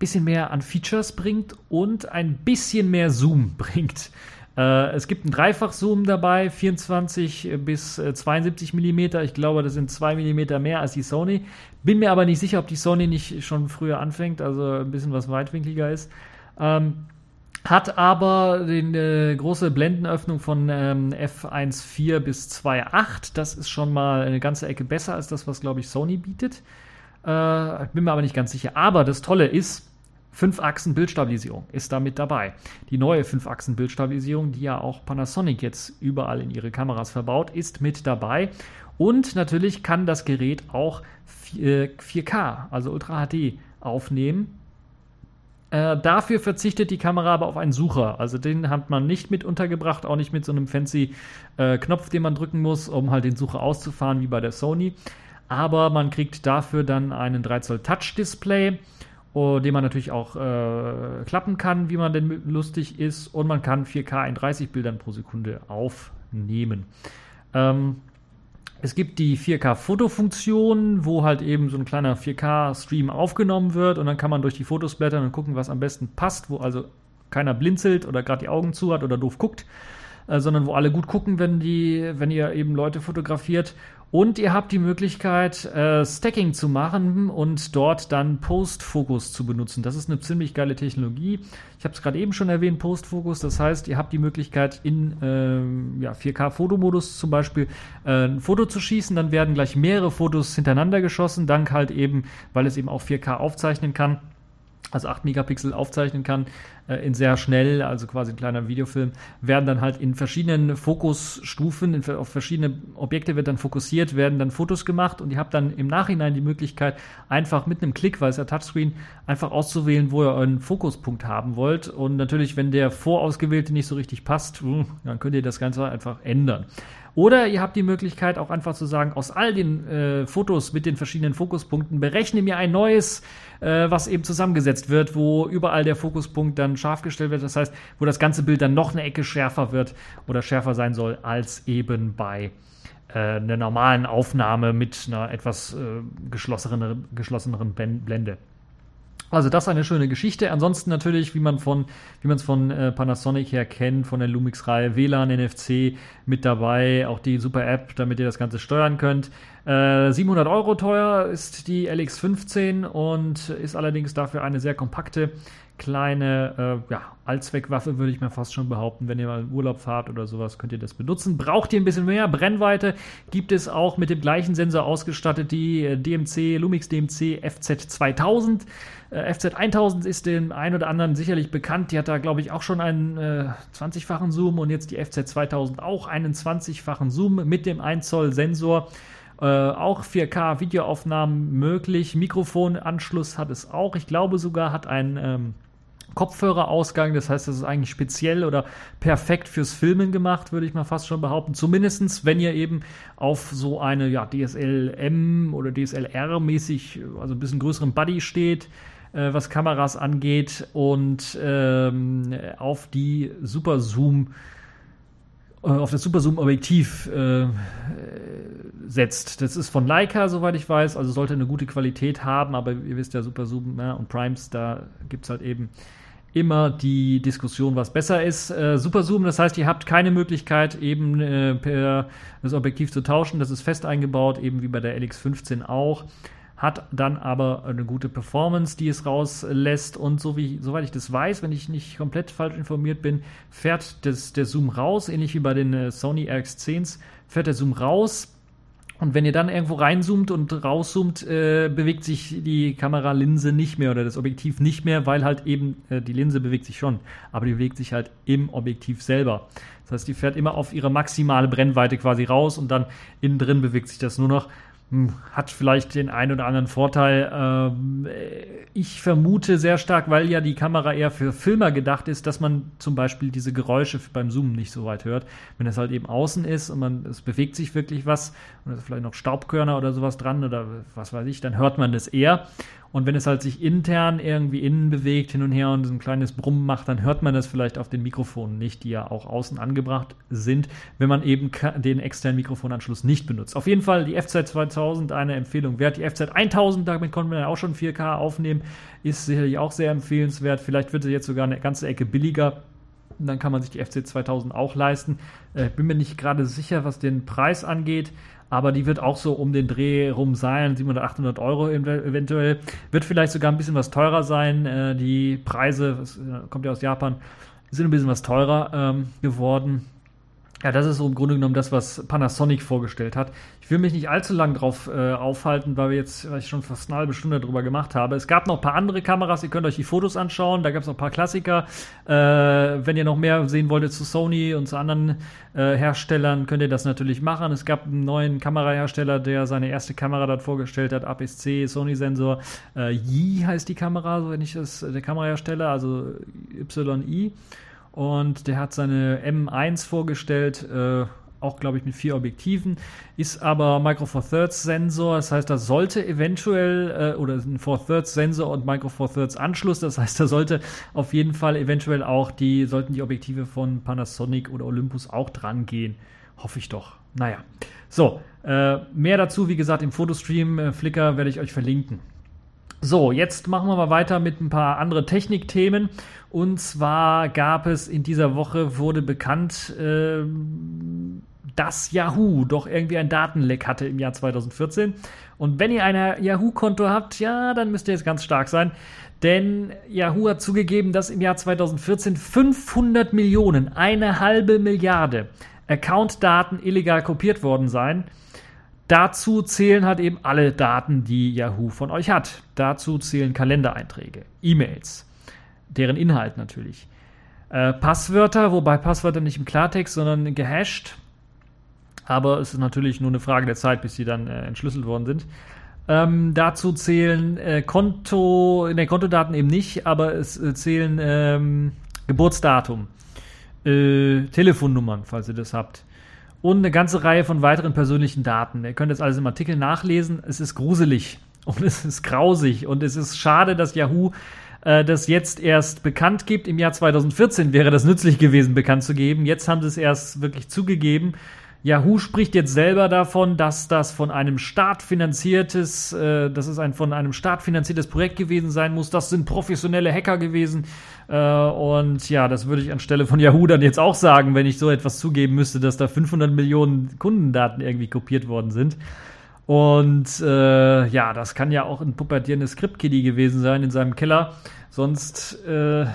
bisschen mehr an Features bringt und ein bisschen mehr Zoom [LAUGHS] bringt. Äh, es gibt einen Dreifach-Zoom dabei, 24 bis 72 mm. Ich glaube, das sind 2 mm mehr als die Sony. Bin mir aber nicht sicher, ob die Sony nicht schon früher anfängt, also ein bisschen was weitwinkliger ist. Ähm, hat aber die äh, große Blendenöffnung von ähm, f1.4 bis 2.8. Das ist schon mal eine ganze Ecke besser als das, was, glaube ich, Sony bietet. Äh, bin mir aber nicht ganz sicher. Aber das Tolle ist, 5-Achsen-Bildstabilisierung ist damit dabei. Die neue 5-Achsen-Bildstabilisierung, die ja auch Panasonic jetzt überall in ihre Kameras verbaut, ist mit dabei. Und natürlich kann das Gerät auch 4K, also Ultra HD, aufnehmen. Äh, dafür verzichtet die Kamera aber auf einen Sucher. Also den hat man nicht mit untergebracht, auch nicht mit so einem fancy äh, Knopf, den man drücken muss, um halt den Sucher auszufahren, wie bei der Sony. Aber man kriegt dafür dann einen 3 Zoll Touch-Display oh, den man natürlich auch äh, klappen kann, wie man denn lustig ist. Und man kann 4K in 30 Bildern pro Sekunde aufnehmen. Ähm, es gibt die 4K-Fotofunktion, wo halt eben so ein kleiner 4K-Stream aufgenommen wird und dann kann man durch die Fotos blättern und gucken, was am besten passt, wo also keiner blinzelt oder gerade die Augen zu hat oder doof guckt, äh, sondern wo alle gut gucken, wenn, die, wenn ihr eben Leute fotografiert. Und ihr habt die Möglichkeit, äh, Stacking zu machen und dort dann Post-Focus zu benutzen. Das ist eine ziemlich geile Technologie. Ich habe es gerade eben schon erwähnt, Post-Focus. Das heißt, ihr habt die Möglichkeit, in ähm, ja, 4K-Fotomodus zum Beispiel äh, ein Foto zu schießen. Dann werden gleich mehrere Fotos hintereinander geschossen, dank halt eben, weil es eben auch 4K aufzeichnen kann also 8 Megapixel aufzeichnen kann, äh, in sehr schnell, also quasi ein kleiner Videofilm, werden dann halt in verschiedenen Fokusstufen, in, auf verschiedene Objekte wird dann fokussiert, werden dann Fotos gemacht und ihr habt dann im Nachhinein die Möglichkeit, einfach mit einem Klick, weil es ja Touchscreen, einfach auszuwählen, wo ihr euren Fokuspunkt haben wollt. Und natürlich, wenn der vorausgewählte nicht so richtig passt, dann könnt ihr das Ganze einfach ändern. Oder ihr habt die Möglichkeit auch einfach zu sagen, aus all den äh, Fotos mit den verschiedenen Fokuspunkten berechne mir ein neues, äh, was eben zusammengesetzt wird, wo überall der Fokuspunkt dann scharf gestellt wird. Das heißt, wo das ganze Bild dann noch eine Ecke schärfer wird oder schärfer sein soll als eben bei äh, einer normalen Aufnahme mit einer etwas äh, geschlosseneren, geschlosseneren Blende. Also das ist eine schöne Geschichte. Ansonsten natürlich, wie man von, wie man es von äh, Panasonic her kennt, von der Lumix-Reihe WLAN, NFC mit dabei, auch die super App, damit ihr das Ganze steuern könnt. Äh, 700 Euro teuer ist die LX15 und ist allerdings dafür eine sehr kompakte kleine äh, ja, Allzweckwaffe, würde ich mir fast schon behaupten. Wenn ihr mal in Urlaub fahrt oder sowas, könnt ihr das benutzen. Braucht ihr ein bisschen mehr Brennweite? Gibt es auch mit dem gleichen Sensor ausgestattet die äh, DMC, Lumix DMC FZ2000. Äh, FZ1000 ist dem einen oder anderen sicherlich bekannt. Die hat da, glaube ich, auch schon einen äh, 20-fachen Zoom und jetzt die FZ2000 auch einen 20-fachen Zoom mit dem 1 Zoll Sensor. Äh, auch 4K Videoaufnahmen möglich. Mikrofonanschluss hat es auch. Ich glaube sogar hat ein ähm, Kopfhörerausgang. Das heißt, das ist eigentlich speziell oder perfekt fürs Filmen gemacht, würde ich mal fast schon behaupten. Zumindest, wenn ihr eben auf so eine ja, DSLM oder DSLR-mäßig, also ein bisschen größeren Buddy steht äh, was Kameras angeht und ähm, auf die Super Zoom äh, auf das Super Zoom Objektiv äh, setzt. Das ist von Leica, soweit ich weiß, also sollte eine gute Qualität haben, aber ihr wisst ja, Super Zoom ja, und Primes, da gibt es halt eben immer die Diskussion, was besser ist. Äh, Super Zoom, das heißt, ihr habt keine Möglichkeit, eben äh, per das Objektiv zu tauschen. Das ist fest eingebaut, eben wie bei der LX15 auch. Hat dann aber eine gute Performance, die es rauslässt. Und so wie, soweit ich das weiß, wenn ich nicht komplett falsch informiert bin, fährt das, der Zoom raus, ähnlich wie bei den äh, Sony RX10s, fährt der Zoom raus und wenn ihr dann irgendwo reinzoomt und rauszoomt, äh, bewegt sich die Kameralinse nicht mehr oder das Objektiv nicht mehr, weil halt eben äh, die Linse bewegt sich schon, aber die bewegt sich halt im Objektiv selber. Das heißt, die fährt immer auf ihre maximale Brennweite quasi raus und dann innen drin bewegt sich das nur noch. Hm, hat vielleicht den einen oder anderen Vorteil. Ähm, ich vermute sehr stark, weil ja die Kamera eher für Filmer gedacht ist, dass man zum Beispiel diese Geräusche beim Zoomen nicht so weit hört. Wenn es halt eben außen ist und man, es bewegt sich wirklich was und es ist vielleicht noch Staubkörner oder sowas dran oder was weiß ich, dann hört man das eher. Und wenn es halt sich intern irgendwie innen bewegt, hin und her und so ein kleines Brummen macht, dann hört man das vielleicht auf den Mikrofonen nicht, die ja auch außen angebracht sind, wenn man eben den externen Mikrofonanschluss nicht benutzt. Auf jeden Fall die FZ 2000 eine Empfehlung wert. Die FZ 1000, damit konnten wir ja auch schon 4K aufnehmen, ist sicherlich auch sehr empfehlenswert. Vielleicht wird sie jetzt sogar eine ganze Ecke billiger. Dann kann man sich die FC 2000 auch leisten. Äh, bin mir nicht gerade sicher, was den Preis angeht aber die wird auch so um den Dreh rum sein, 700, 800 Euro eventuell. Wird vielleicht sogar ein bisschen was teurer sein. Äh, die Preise, das äh, kommt ja aus Japan, sind ein bisschen was teurer ähm, geworden. Ja, das ist so im Grunde genommen das, was Panasonic vorgestellt hat. Ich will mich nicht allzu lang drauf äh, aufhalten, weil wir jetzt, weil ich schon fast eine halbe Stunde drüber gemacht habe. Es gab noch ein paar andere Kameras, ihr könnt euch die Fotos anschauen, da gab es noch ein paar Klassiker. Äh, wenn ihr noch mehr sehen wolltet zu Sony und zu anderen äh, Herstellern, könnt ihr das natürlich machen. Es gab einen neuen Kamerahersteller, der seine erste Kamera dort vorgestellt hat, APS-C, Sony-Sensor. Äh, Yi heißt die Kamera, wenn ich das, der Kamerahersteller, also YI. Und der hat seine M1 vorgestellt, äh, auch glaube ich mit vier Objektiven, ist aber Micro Four Thirds Sensor, das heißt, das sollte eventuell, äh, oder ein Four Thirds Sensor und Micro Four Thirds Anschluss, das heißt, da sollte auf jeden Fall eventuell auch die, sollten die Objektive von Panasonic oder Olympus auch dran gehen. Hoffe ich doch. Naja. So, äh, mehr dazu, wie gesagt, im Fotostream äh, Flickr werde ich euch verlinken. So, jetzt machen wir mal weiter mit ein paar andere Technikthemen. Und zwar gab es in dieser Woche, wurde bekannt, äh, dass Yahoo doch irgendwie ein Datenleck hatte im Jahr 2014. Und wenn ihr ein Yahoo-Konto habt, ja, dann müsst ihr jetzt ganz stark sein. Denn Yahoo hat zugegeben, dass im Jahr 2014 500 Millionen, eine halbe Milliarde Account-Daten illegal kopiert worden seien. Dazu zählen halt eben alle Daten, die Yahoo von euch hat. Dazu zählen Kalendereinträge, E-Mails, deren Inhalt natürlich. Äh, Passwörter, wobei Passwörter nicht im Klartext, sondern gehasht. Aber es ist natürlich nur eine Frage der Zeit, bis sie dann äh, entschlüsselt worden sind. Ähm, dazu zählen äh, Konto, den Kontodaten eben nicht, aber es äh, zählen ähm, Geburtsdatum, äh, Telefonnummern, falls ihr das habt und eine ganze Reihe von weiteren persönlichen Daten. Ihr könnt das alles im Artikel nachlesen. Es ist gruselig [LAUGHS] und es ist grausig und es ist schade, dass Yahoo äh, das jetzt erst bekannt gibt. Im Jahr 2014 wäre das nützlich gewesen, bekannt zu geben. Jetzt haben sie es erst wirklich zugegeben. Yahoo spricht jetzt selber davon, dass das von einem Staat finanziertes, äh, dass es ein von einem Staat finanziertes Projekt gewesen sein muss. Das sind professionelle Hacker gewesen. Äh, und ja, das würde ich anstelle von Yahoo dann jetzt auch sagen, wenn ich so etwas zugeben müsste, dass da 500 Millionen Kundendaten irgendwie kopiert worden sind. Und äh, ja, das kann ja auch ein pubertierendes Script-Kiddie gewesen sein in seinem Keller. Sonst äh,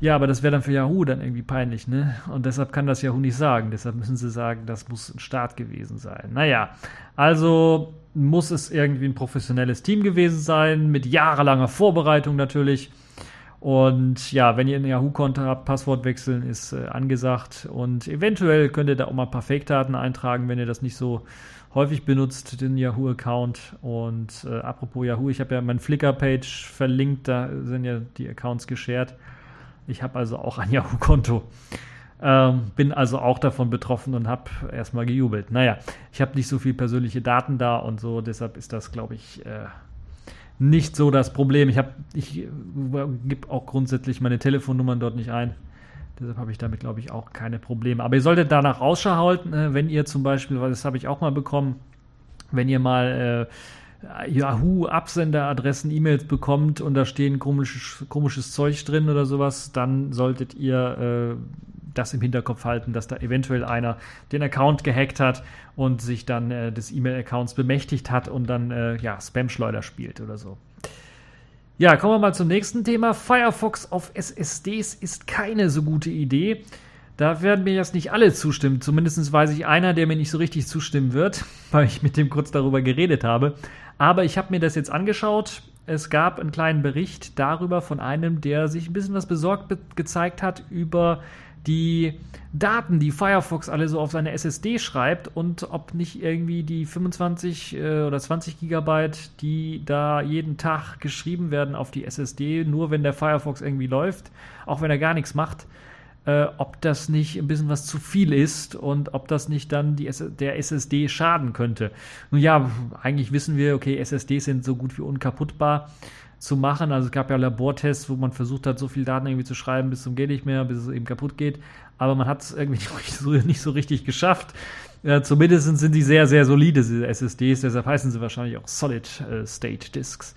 ja, aber das wäre dann für Yahoo dann irgendwie peinlich, ne? Und deshalb kann das Yahoo nicht sagen. Deshalb müssen sie sagen, das muss ein Staat gewesen sein. Naja, also muss es irgendwie ein professionelles Team gewesen sein, mit jahrelanger Vorbereitung natürlich. Und ja, wenn ihr ein Yahoo-Konto habt, Passwort wechseln ist äh, angesagt. Und eventuell könnt ihr da auch mal ein paar Fake-Daten eintragen, wenn ihr das nicht so häufig benutzt, den Yahoo-Account. Und äh, apropos Yahoo, ich habe ja meine Flickr-Page verlinkt, da sind ja die Accounts geshared. Ich habe also auch ein [LAUGHS] Yahoo-Konto. Ähm, bin also auch davon betroffen und habe erstmal gejubelt. Naja, ich habe nicht so viel persönliche Daten da und so, deshalb ist das, glaube ich, äh, nicht so das Problem. Ich, ich äh, gebe auch grundsätzlich meine Telefonnummern dort nicht ein. Deshalb habe ich damit, glaube ich, auch keine Probleme. Aber ihr solltet danach Ausschau halten, äh, wenn ihr zum Beispiel, weil das habe ich auch mal bekommen, wenn ihr mal äh, Yahoo-Absenderadressen, E-Mails bekommt und da stehen komisches, komisches Zeug drin oder sowas, dann solltet ihr äh, das im Hinterkopf halten, dass da eventuell einer den Account gehackt hat und sich dann äh, des E-Mail-Accounts bemächtigt hat und dann äh, ja, Spam-Schleuder spielt oder so. Ja, kommen wir mal zum nächsten Thema. Firefox auf SSDs ist keine so gute Idee. Da werden mir jetzt nicht alle zustimmen. Zumindest weiß ich einer, der mir nicht so richtig zustimmen wird, [LAUGHS] weil ich mit dem kurz darüber geredet habe. Aber ich habe mir das jetzt angeschaut. Es gab einen kleinen Bericht darüber von einem, der sich ein bisschen was besorgt gezeigt hat über die Daten, die Firefox alle so auf seine SSD schreibt und ob nicht irgendwie die 25 äh, oder 20 Gigabyte, die da jeden Tag geschrieben werden auf die SSD, nur wenn der Firefox irgendwie läuft, auch wenn er gar nichts macht, äh, ob das nicht ein bisschen was zu viel ist und ob das nicht dann die, der SSD schaden könnte. Nun ja, eigentlich wissen wir, okay, SSDs sind so gut wie unkaputtbar zu machen. Also es gab ja Labortests, wo man versucht hat, so viel Daten irgendwie zu schreiben, bis zum geht nicht mehr, bis es eben kaputt geht. Aber man hat es irgendwie [LAUGHS] nicht so, nicht so richtig geschafft. Äh, zumindest sind die sehr, sehr solide, diese SSDs. Deshalb heißen sie wahrscheinlich auch Solid äh, State Disks.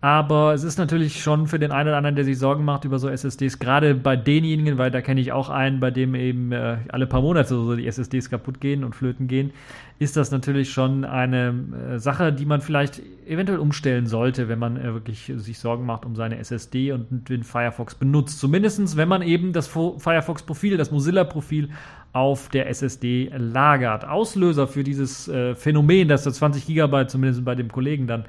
Aber es ist natürlich schon für den einen oder anderen, der sich Sorgen macht über so SSDs, gerade bei denjenigen, weil da kenne ich auch einen, bei dem eben äh, alle paar Monate so die SSDs kaputt gehen und flöten gehen, ist das natürlich schon eine äh, Sache, die man vielleicht eventuell umstellen sollte, wenn man äh, wirklich sich Sorgen macht um seine SSD und den Firefox benutzt. Zumindest, wenn man eben das Firefox-Profil, das Mozilla-Profil auf der SSD lagert. Auslöser für dieses äh, Phänomen, dass da 20 Gigabyte zumindest bei dem Kollegen dann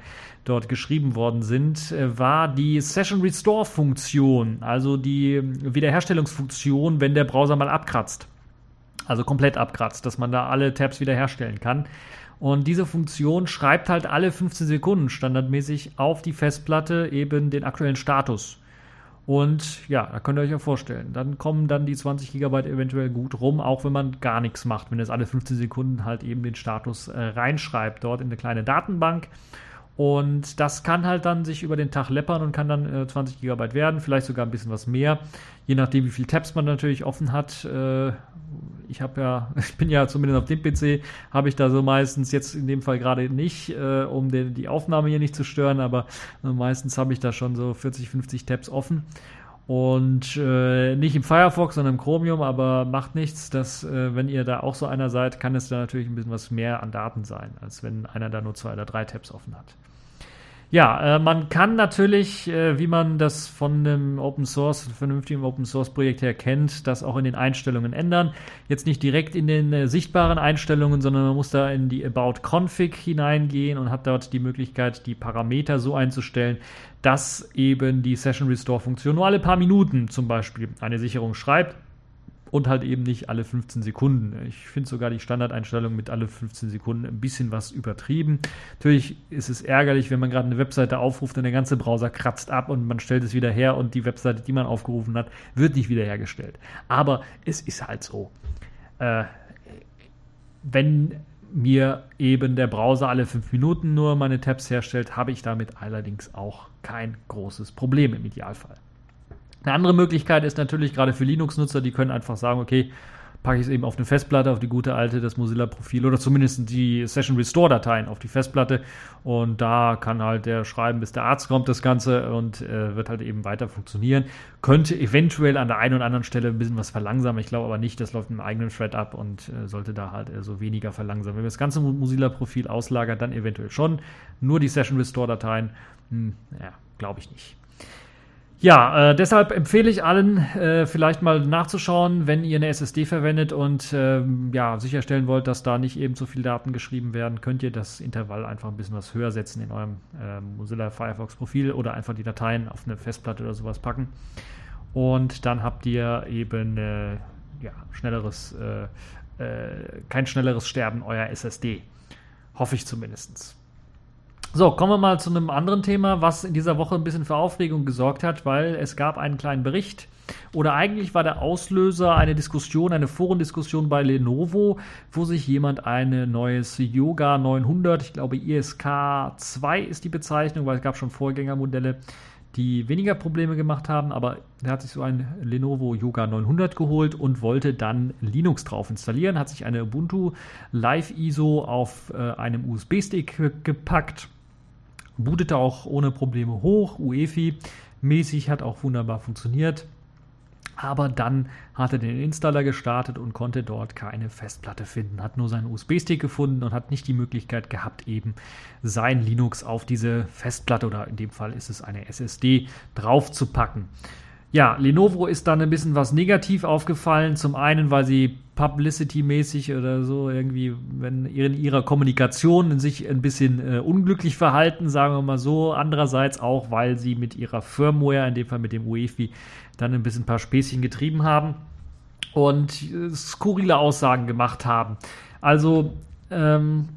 dort geschrieben worden sind, äh, war die Session Restore Funktion, also die Wiederherstellungsfunktion, wenn der Browser mal abkratzt. Also komplett abkratzt, dass man da alle Tabs wiederherstellen kann. Und diese Funktion schreibt halt alle 15 Sekunden standardmäßig auf die Festplatte eben den aktuellen Status. Und ja, da könnt ihr euch ja vorstellen, dann kommen dann die 20 GB eventuell gut rum, auch wenn man gar nichts macht, wenn es alle 15 Sekunden halt eben den Status äh, reinschreibt, dort in eine kleine Datenbank. Und das kann halt dann sich über den Tag läppern und kann dann äh, 20 GB werden, vielleicht sogar ein bisschen was mehr, je nachdem, wie viele Tabs man natürlich offen hat. Äh, ich habe ja, [LAUGHS] ich bin ja zumindest auf dem PC, habe ich da so meistens jetzt in dem Fall gerade nicht, äh, um den, die Aufnahme hier nicht zu stören, aber äh, meistens habe ich da schon so 40, 50 Tabs offen. Und äh, nicht im Firefox, sondern im Chromium, aber macht nichts, dass, äh, wenn ihr da auch so einer seid, kann es da natürlich ein bisschen was mehr an Daten sein, als wenn einer da nur zwei oder drei Tabs offen hat. Ja, äh, man kann natürlich, äh, wie man das von einem Open Source, vernünftigen Open Source Projekt her kennt, das auch in den Einstellungen ändern. Jetzt nicht direkt in den äh, sichtbaren Einstellungen, sondern man muss da in die About Config hineingehen und hat dort die Möglichkeit, die Parameter so einzustellen, dass eben die Session Restore Funktion nur alle paar Minuten zum Beispiel eine Sicherung schreibt und halt eben nicht alle 15 Sekunden. Ich finde sogar die Standardeinstellung mit alle 15 Sekunden ein bisschen was übertrieben. Natürlich ist es ärgerlich, wenn man gerade eine Webseite aufruft und der ganze Browser kratzt ab und man stellt es wieder her und die Webseite, die man aufgerufen hat, wird nicht wiederhergestellt. Aber es ist halt so. Äh, wenn mir eben der Browser alle fünf Minuten nur meine Tabs herstellt, habe ich damit allerdings auch kein großes Problem im Idealfall. Eine andere Möglichkeit ist natürlich gerade für Linux-Nutzer, die können einfach sagen, okay, packe ich es eben auf eine Festplatte, auf die gute alte, das Mozilla-Profil oder zumindest die Session Restore-Dateien auf die Festplatte. Und da kann halt der schreiben, bis der Arzt kommt, das Ganze und äh, wird halt eben weiter funktionieren. Könnte eventuell an der einen oder anderen Stelle ein bisschen was verlangsamen. Ich glaube aber nicht, das läuft im eigenen Thread ab und äh, sollte da halt äh, so weniger verlangsamen. Wenn wir das ganze Mozilla-Profil auslagern, dann eventuell schon. Nur die Session Restore-Dateien, hm, ja, glaube ich nicht. Ja, äh, deshalb empfehle ich allen, äh, vielleicht mal nachzuschauen, wenn ihr eine SSD verwendet und ähm, ja, sicherstellen wollt, dass da nicht eben so viele Daten geschrieben werden, könnt ihr das Intervall einfach ein bisschen was höher setzen in eurem äh, Mozilla Firefox Profil oder einfach die Dateien auf eine Festplatte oder sowas packen. Und dann habt ihr eben äh, ja, schnelleres, äh, äh, kein schnelleres Sterben eurer SSD. Hoffe ich zumindest. So, kommen wir mal zu einem anderen Thema, was in dieser Woche ein bisschen für Aufregung gesorgt hat, weil es gab einen kleinen Bericht oder eigentlich war der Auslöser eine Diskussion, eine Forendiskussion bei Lenovo, wo sich jemand ein neues Yoga 900, ich glaube ISK 2 ist die Bezeichnung, weil es gab schon Vorgängermodelle, die weniger Probleme gemacht haben, aber er hat sich so ein Lenovo Yoga 900 geholt und wollte dann Linux drauf installieren, hat sich eine Ubuntu Live ISO auf äh, einem USB-Stick gepackt bootete auch ohne Probleme hoch, UEFI-mäßig, hat auch wunderbar funktioniert. Aber dann hat er den Installer gestartet und konnte dort keine Festplatte finden, hat nur seinen USB-Stick gefunden und hat nicht die Möglichkeit gehabt, eben sein Linux auf diese Festplatte oder in dem Fall ist es eine SSD draufzupacken. Ja, Lenovo ist dann ein bisschen was negativ aufgefallen. Zum einen, weil sie publicity-mäßig oder so irgendwie, wenn in ihrer Kommunikation sich ein bisschen äh, unglücklich verhalten, sagen wir mal so. Andererseits auch, weil sie mit ihrer Firmware, in dem Fall mit dem UEFI, dann ein bisschen ein paar Späßchen getrieben haben und äh, skurrile Aussagen gemacht haben. Also, ähm,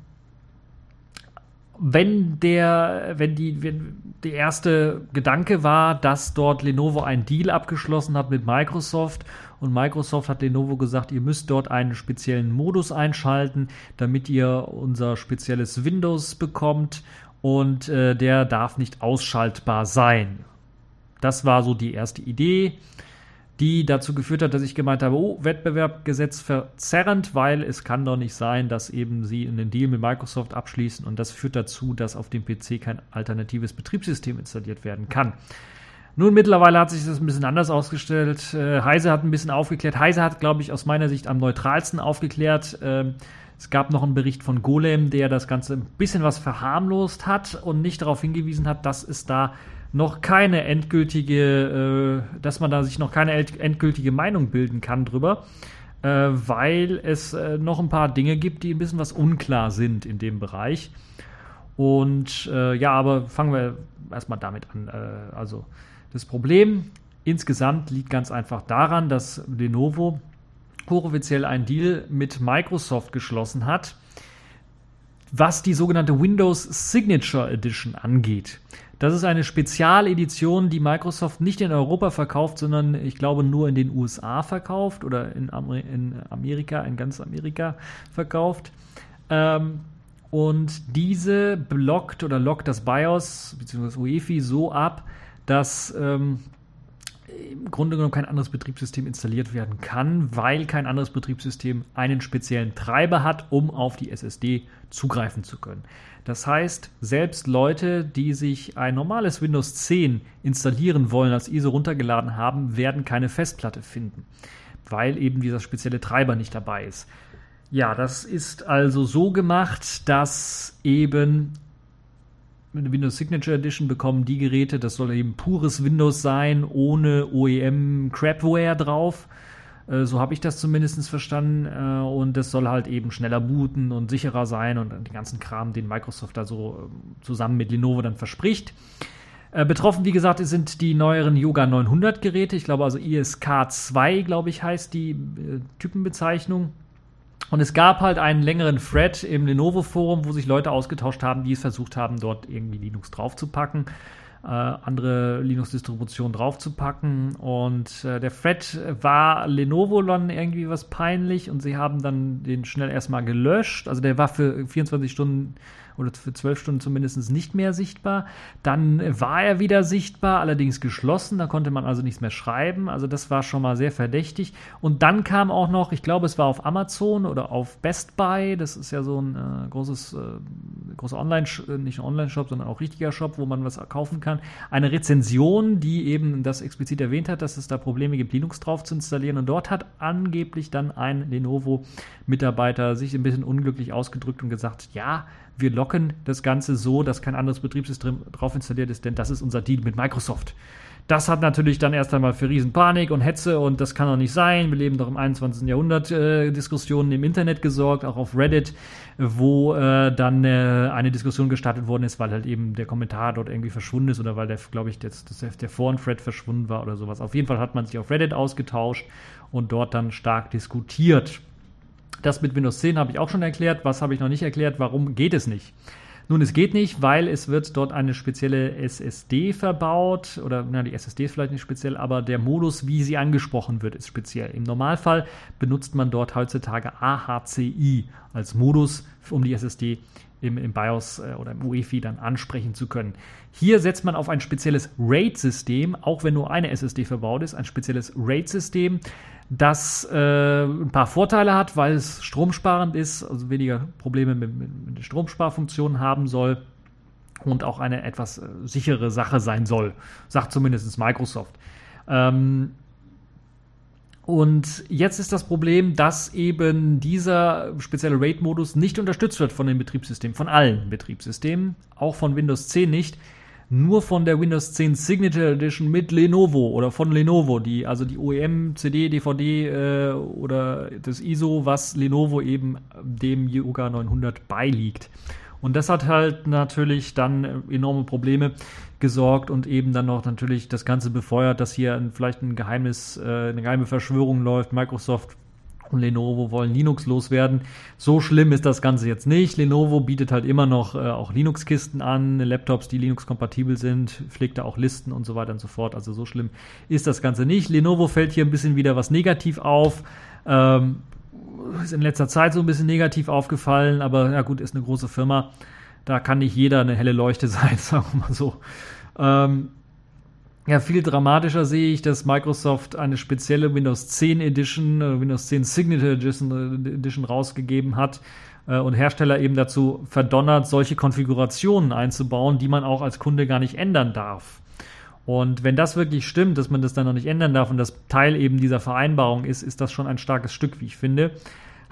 wenn der, wenn die, wenn der erste Gedanke war, dass dort Lenovo einen Deal abgeschlossen hat mit Microsoft. Und Microsoft hat Lenovo gesagt, ihr müsst dort einen speziellen Modus einschalten, damit ihr unser spezielles Windows bekommt. Und äh, der darf nicht ausschaltbar sein. Das war so die erste Idee die dazu geführt hat, dass ich gemeint habe, oh, Wettbewerbgesetz verzerrend, weil es kann doch nicht sein, dass eben sie einen Deal mit Microsoft abschließen und das führt dazu, dass auf dem PC kein alternatives Betriebssystem installiert werden kann. Nun, mittlerweile hat sich das ein bisschen anders ausgestellt. Äh, Heise hat ein bisschen aufgeklärt. Heise hat, glaube ich, aus meiner Sicht am neutralsten aufgeklärt. Ähm, es gab noch einen Bericht von Golem, der das Ganze ein bisschen was verharmlost hat und nicht darauf hingewiesen hat, dass es da noch keine endgültige, äh, dass man da sich noch keine endgültige Meinung bilden kann drüber, äh, weil es äh, noch ein paar Dinge gibt, die ein bisschen was unklar sind in dem Bereich. Und äh, ja, aber fangen wir erstmal damit an. Äh, also das Problem insgesamt liegt ganz einfach daran, dass Lenovo hochoffiziell einen Deal mit Microsoft geschlossen hat, was die sogenannte Windows Signature Edition angeht. Das ist eine Spezialedition, die Microsoft nicht in Europa verkauft, sondern ich glaube nur in den USA verkauft oder in, Amer in Amerika, in ganz Amerika verkauft. Ähm, und diese blockt oder lockt das BIOS bzw. UEFI so ab, dass ähm, im Grunde genommen kein anderes Betriebssystem installiert werden kann, weil kein anderes Betriebssystem einen speziellen Treiber hat, um auf die SSD zugreifen zu können. Das heißt, selbst Leute, die sich ein normales Windows 10 installieren wollen, als ISO runtergeladen haben, werden keine Festplatte finden, weil eben dieser spezielle Treiber nicht dabei ist. Ja, das ist also so gemacht, dass eben mit Windows Signature Edition bekommen die Geräte, das soll eben pures Windows sein, ohne OEM Crapware drauf. Äh, so habe ich das zumindest verstanden. Äh, und das soll halt eben schneller booten und sicherer sein und den ganzen Kram, den Microsoft da so ähm, zusammen mit Lenovo dann verspricht. Äh, betroffen, wie gesagt, sind die neueren Yoga 900 Geräte. Ich glaube also ISK 2, glaube ich, heißt die Typenbezeichnung. Und es gab halt einen längeren Thread im Lenovo-Forum, wo sich Leute ausgetauscht haben, die es versucht haben, dort irgendwie Linux draufzupacken. äh, andere Linux-Distributionen draufzupacken. Und äh, der Thread war Lenovo dann irgendwie was peinlich und sie haben dann den schnell erstmal gelöscht. Also der war für 24 Stunden oder für zwölf Stunden zumindest nicht mehr sichtbar. Dann war er wieder sichtbar, allerdings geschlossen. Da konnte man also nichts mehr schreiben. Also das war schon mal sehr verdächtig. Und dann kam auch noch, ich glaube, es war auf Amazon oder auf Best Buy. Das ist ja so ein äh, großes, äh, großer Online, äh, nicht ein Online-Shop, sondern auch richtiger Shop, wo man was kaufen kann. Eine Rezension, die eben das explizit erwähnt hat, dass es da Probleme gibt, Linux drauf zu installieren. Und dort hat angeblich dann ein Lenovo-Mitarbeiter sich ein bisschen unglücklich ausgedrückt und gesagt, ja, wir locken das Ganze so, dass kein anderes Betriebssystem drauf installiert ist, denn das ist unser Deal mit Microsoft. Das hat natürlich dann erst einmal für Riesenpanik und Hetze und das kann doch nicht sein. Wir leben doch im 21. Jahrhundert, äh, Diskussionen im Internet gesorgt, auch auf Reddit, wo äh, dann äh, eine Diskussion gestartet worden ist, weil halt eben der Kommentar dort irgendwie verschwunden ist oder weil der, glaube ich, das, das, der Foren-Thread verschwunden war oder sowas. Auf jeden Fall hat man sich auf Reddit ausgetauscht und dort dann stark diskutiert. Das mit Windows 10 habe ich auch schon erklärt. Was habe ich noch nicht erklärt? Warum geht es nicht? Nun, es geht nicht, weil es wird dort eine spezielle SSD verbaut oder na, die SSD ist vielleicht nicht speziell, aber der Modus, wie sie angesprochen wird, ist speziell. Im Normalfall benutzt man dort heutzutage AHCI als Modus, um die SSD im, im BIOS äh, oder im UEFI dann ansprechen zu können. Hier setzt man auf ein spezielles RAID-System, auch wenn nur eine SSD verbaut ist, ein spezielles RAID-System, das äh, ein paar Vorteile hat, weil es stromsparend ist, also weniger Probleme mit, mit, mit Stromsparfunktionen haben soll und auch eine etwas äh, sichere Sache sein soll, sagt zumindest Microsoft. Ähm, und jetzt ist das Problem, dass eben dieser spezielle RAID-Modus nicht unterstützt wird von den Betriebssystemen, von allen Betriebssystemen, auch von Windows 10 nicht nur von der Windows 10 Signature Edition mit Lenovo oder von Lenovo, die also die OEM, CD, DVD äh, oder das ISO, was Lenovo eben dem Yoga 900 beiliegt. Und das hat halt natürlich dann enorme Probleme gesorgt und eben dann noch natürlich das Ganze befeuert, dass hier vielleicht ein geheimes, äh, eine geheime Verschwörung läuft. Microsoft und Lenovo wollen Linux loswerden. So schlimm ist das Ganze jetzt nicht. Lenovo bietet halt immer noch äh, auch Linux-Kisten an, Laptops, die Linux-kompatibel sind, pflegt da auch Listen und so weiter und so fort. Also so schlimm ist das Ganze nicht. Lenovo fällt hier ein bisschen wieder was negativ auf. Ähm, ist in letzter Zeit so ein bisschen negativ aufgefallen, aber ja gut, ist eine große Firma. Da kann nicht jeder eine helle Leuchte [LAUGHS] sein, sagen wir mal so. Ähm, ja, viel dramatischer sehe ich, dass Microsoft eine spezielle Windows 10 Edition, äh, Windows 10 Signature Edition, äh, Edition rausgegeben hat äh, und Hersteller eben dazu verdonnert, solche Konfigurationen einzubauen, die man auch als Kunde gar nicht ändern darf. Und wenn das wirklich stimmt, dass man das dann noch nicht ändern darf und das Teil eben dieser Vereinbarung ist, ist das schon ein starkes Stück, wie ich finde.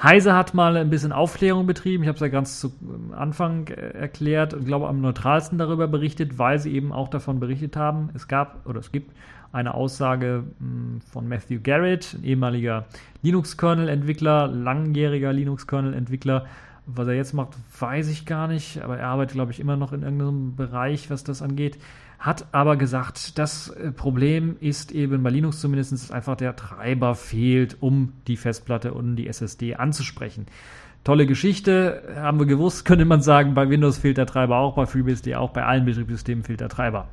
Heise hat mal ein bisschen Aufklärung betrieben. Ich habe es ja ganz zu Anfang äh, erklärt und glaube am neutralsten darüber berichtet, weil sie eben auch davon berichtet haben. Es gab oder es gibt eine Aussage hm, von Matthew Garrett, ehemaliger Linux-Kernel-Entwickler, langjähriger Linux-Kernel-Entwickler. Was er jetzt macht, weiß ich gar nicht, aber er arbeitet, glaube ich, immer noch in irgendeinem Bereich, was das angeht hat aber gesagt, das äh, Problem ist eben bei Linux zumindest, dass einfach der Treiber fehlt, um die Festplatte und die SSD anzusprechen. Tolle Geschichte, haben wir gewusst, [LAUGHS] könnte man sagen, bei Windows fehlt der Treiber auch, bei FreeBSD auch, bei allen Betriebssystemen fehlt der Treiber.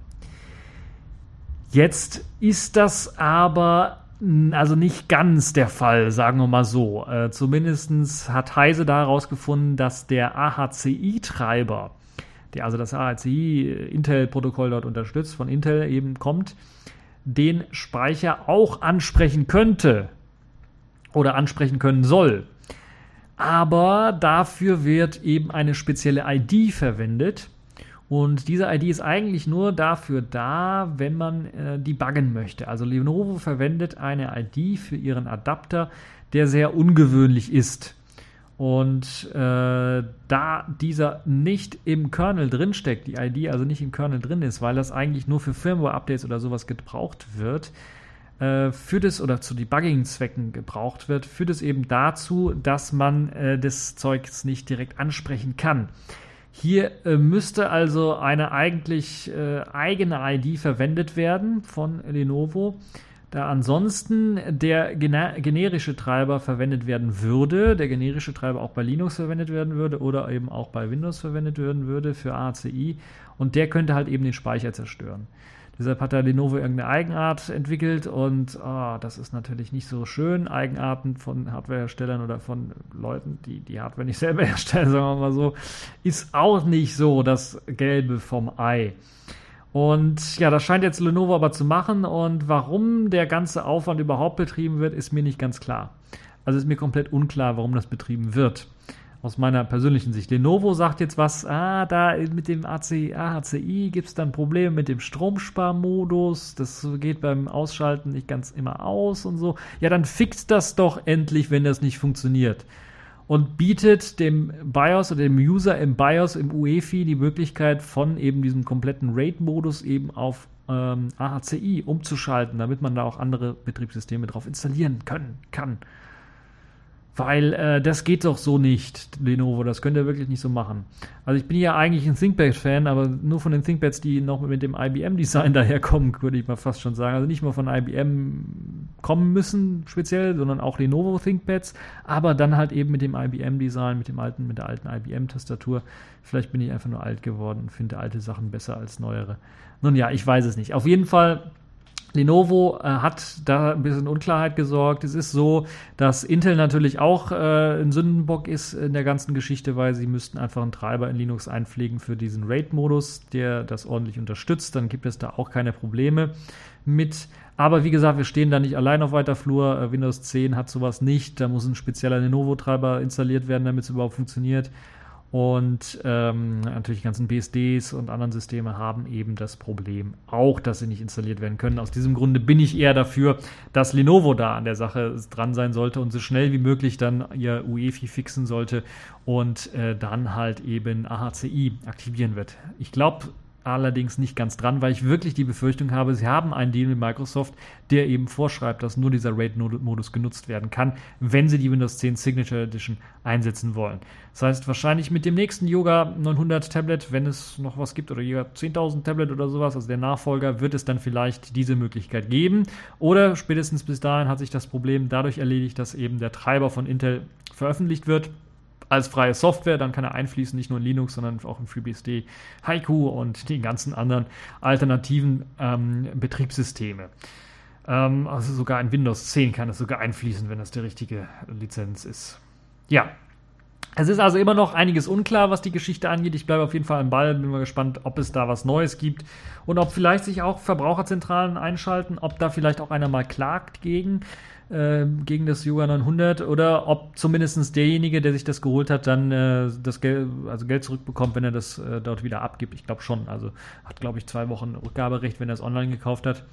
Jetzt ist das aber also nicht ganz der Fall, sagen wir mal so. Äh, Zumindest hat Heise da herausgefunden, dass der AHCI-Treiber der also das AHCI-Intel-Protokoll dort unterstützt, von Intel eben kommt, den Speicher auch ansprechen könnte oder ansprechen können soll. Aber dafür wird eben eine spezielle ID verwendet. Und diese ID ist eigentlich nur dafür da, wenn man äh, debuggen möchte. Also Lenovo verwendet eine ID für ihren Adapter, der sehr ungewöhnlich ist. Und äh, da dieser nicht im Kernel drinsteckt, die ID also nicht im Kernel drin ist, weil das eigentlich nur für Firmware-Updates oder sowas gebraucht wird, äh, führt es oder zu Debugging-Zwecken gebraucht wird, führt es eben dazu, dass man äh, das Zeugs nicht direkt ansprechen kann. Hier äh, müsste also eine eigentlich äh, eigene ID verwendet werden von Lenovo Da ansonsten der generische Treiber verwendet werden würde, der generische Treiber auch bei Linux verwendet werden würde oder eben auch bei Windows verwendet werden würde für ACI und der könnte halt eben den Speicher zerstören. Deshalb hat da Lenovo irgendeine Eigenart entwickelt und oh, das ist natürlich nicht so schön. Eigenarten von Hardwareherstellern oder von Leuten, die die Hardware nicht [LAUGHS] selber herstellen, sagen wir mal so, ist auch nicht so das Gelbe vom Ei. Und ja, das scheint jetzt Lenovo aber zu machen. Und warum der ganze Aufwand überhaupt betrieben wird, ist mir nicht ganz klar. Also ist mir komplett unklar, warum das betrieben wird. Aus meiner persönlichen Sicht. Lenovo sagt jetzt was, ah, da mit dem ACI, AHCI gibt es dann Probleme mit dem Stromsparmodus. Das geht beim Ausschalten nicht ganz immer aus und so. Ja, dann fixt das doch endlich, wenn das nicht funktioniert und bietet dem BIOS oder dem User im BIOS, im UEFI, die Möglichkeit von eben diesem kompletten RAID-Modus eben auf ähm, AHCI umzuschalten, damit man da auch andere Betriebssysteme drauf installieren können kann. Weil äh, das geht doch so nicht, Lenovo. Das könnt ihr wirklich nicht so machen. Also ich bin ja eigentlich ein ThinkPad-Fan, aber nur von den ThinkPads, die noch mit dem IBM-Design [LAUGHS] daherkommen, würde ich mal fast schon sagen. Also nicht mal von IBM kommen müssen speziell, sondern auch Lenovo ThinkPads, aber dann halt eben mit dem IBM-Design, mit dem alten, mit der alten IBM-Tastatur. Vielleicht bin ich einfach nur alt geworden und finde alte Sachen besser als neuere. Nun ja, ich weiß es nicht. Auf jeden Fall Lenovo äh, hat da ein bisschen Unklarheit gesorgt. Es ist so, dass Intel natürlich auch äh, ein Sündenbock ist in der ganzen Geschichte, weil sie müssten einfach einen Treiber in Linux einpflegen für diesen RAID-Modus, der das ordentlich unterstützt. Dann gibt es da auch keine Probleme mit. Aber wie gesagt, wir stehen da nicht allein auf weiter Flur. Äh, Windows 10 hat sowas nicht. Da muss ein spezieller Lenovo-Treiber installiert werden, damit es überhaupt funktioniert. Und ähm, natürlich die ganzen BSDs und anderen Systeme haben eben das Problem auch, dass sie nicht installiert werden können. Aus diesem Grunde bin ich eher dafür, dass Lenovo da an der Sache dran sein sollte und so schnell wie möglich dann ihr UEFI fixen sollte und äh, dann halt eben AHCI aktivieren wird. Ich glaube, allerdings nicht ganz dran, weil ich wirklich die Befürchtung habe, sie haben einen Deal mit Microsoft, der eben vorschreibt, dass nur dieser RAID-Modus genutzt werden kann, wenn sie die Windows 10 Signature Edition einsetzen wollen. Das heißt, wahrscheinlich mit dem nächsten Yoga 900 Tablet, wenn es noch was gibt, oder Yoga 10.000 Tablet oder sowas, also der Nachfolger, wird es dann vielleicht diese Möglichkeit geben. Oder spätestens bis dahin hat sich das Problem dadurch erledigt, dass eben der Treiber von Intel veröffentlicht wird als freie Software. Dann kann er einfließen, nicht nur in Linux, sondern auch in FreeBSD, Haiku und die ganzen anderen alternativen ähm, Betriebssysteme. Ähm, also sogar in Windows 10 kann es sogar einfließen, wenn das die richtige Lizenz ist. Ja. Es ist also immer noch einiges unklar, was die Geschichte angeht. Ich bleibe auf jeden Fall am Ball, bin mal gespannt, ob es da was Neues gibt und ob vielleicht sich auch Verbraucherzentralen einschalten, ob da vielleicht auch einer mal klagt gegen äh, gegen das Yoga 900 oder ob zumindest derjenige, der sich das geholt hat, dann äh, das Geld, also Geld zurückbekommt, wenn er das äh, dort wieder abgibt. Ich glaube schon. Also hat, glaube ich, zwei Wochen Rückgaberecht, wenn er es online gekauft hat.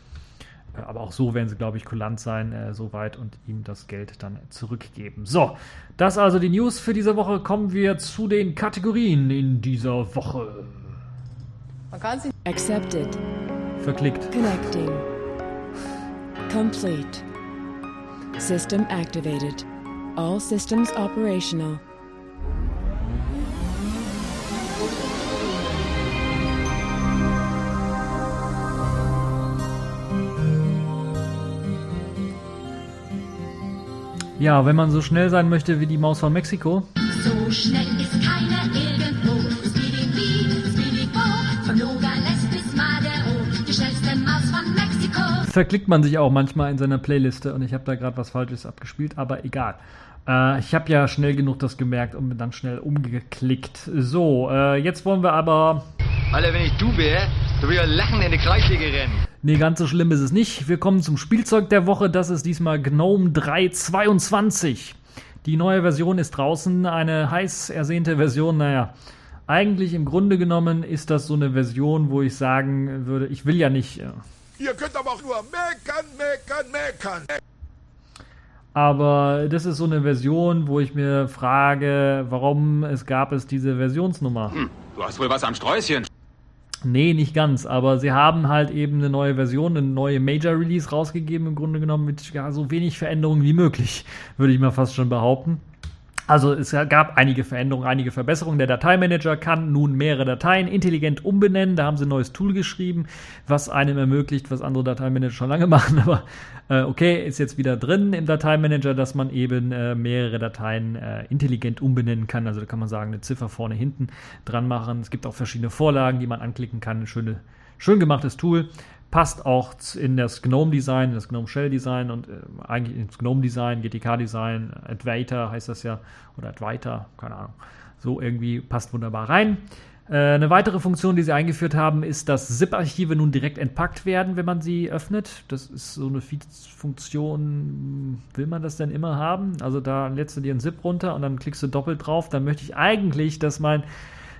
Äh, aber auch so werden sie, glaube ich, kulant sein, äh, soweit und ihm das Geld dann zurückgeben. So, das also die News für diese Woche. Kommen wir zu den Kategorien in dieser Woche. Man kann sie. Accepted. Verklickt. Connecting. Complete. System activated. All systems operational. Ja, wenn man so schnell sein möchte wie die Maus von Mexiko. So schnell ist keiner irgendwo. Verklickt man sich auch manchmal in seiner Playliste und ich habe da gerade was Falsches abgespielt, aber egal. Äh, ich habe ja schnell genug das gemerkt und bin dann schnell umgeklickt. So, äh, jetzt wollen wir aber. Alter, wenn ich du wäre, du würdest lachen in die Kreisliga rennen. Nee, ganz so schlimm ist es nicht. Wir kommen zum Spielzeug der Woche. Das ist diesmal GNOME 322. Die neue Version ist draußen. Eine heiß ersehnte Version. Naja, eigentlich im Grunde genommen ist das so eine Version, wo ich sagen würde, ich will ja nicht. Ihr könnt aber auch nur meckern, meckern, meckern. aber das ist so eine Version, wo ich mir frage, warum es gab es diese Versionsnummer. Du hast wohl was am Sträußchen. Nee, nicht ganz, aber sie haben halt eben eine neue Version, eine neue Major Release rausgegeben, im Grunde genommen mit ja, so wenig Veränderungen wie möglich, [LAUGHS] würde ich mal fast schon behaupten. Also es gab einige Veränderungen, einige Verbesserungen. Der Dateimanager kann nun mehrere Dateien intelligent umbenennen. Da haben sie ein neues Tool geschrieben, was einem ermöglicht, was andere Dateimanager schon lange [LAUGHS] machen. Aber äh, okay, ist jetzt wieder drin im Dateimanager, dass man eben äh, mehrere Dateien äh, intelligent umbenennen kann. Also da kann man sagen, eine Ziffer vorne, hinten dran machen. Es gibt auch verschiedene Vorlagen, die man anklicken kann. Ein schöne, schön gemachtes Tool passt auch in das GNOME-Design, das GNOME Shell-Design und äh, eigentlich ins GNOME-Design, GTK-Design, Advaita heißt das ja, oder Advaita, keine Ahnung. So irgendwie passt wunderbar rein. Äh, eine weitere Funktion, die sie eingeführt haben, ist, dass ZIP-Archive nun direkt entpackt werden, wenn man sie öffnet. Das ist so eine Funktion, will man das denn immer haben? Also da lädst du dir einen ZIP runter und dann klickst du doppelt drauf. Dann möchte ich eigentlich, dass mein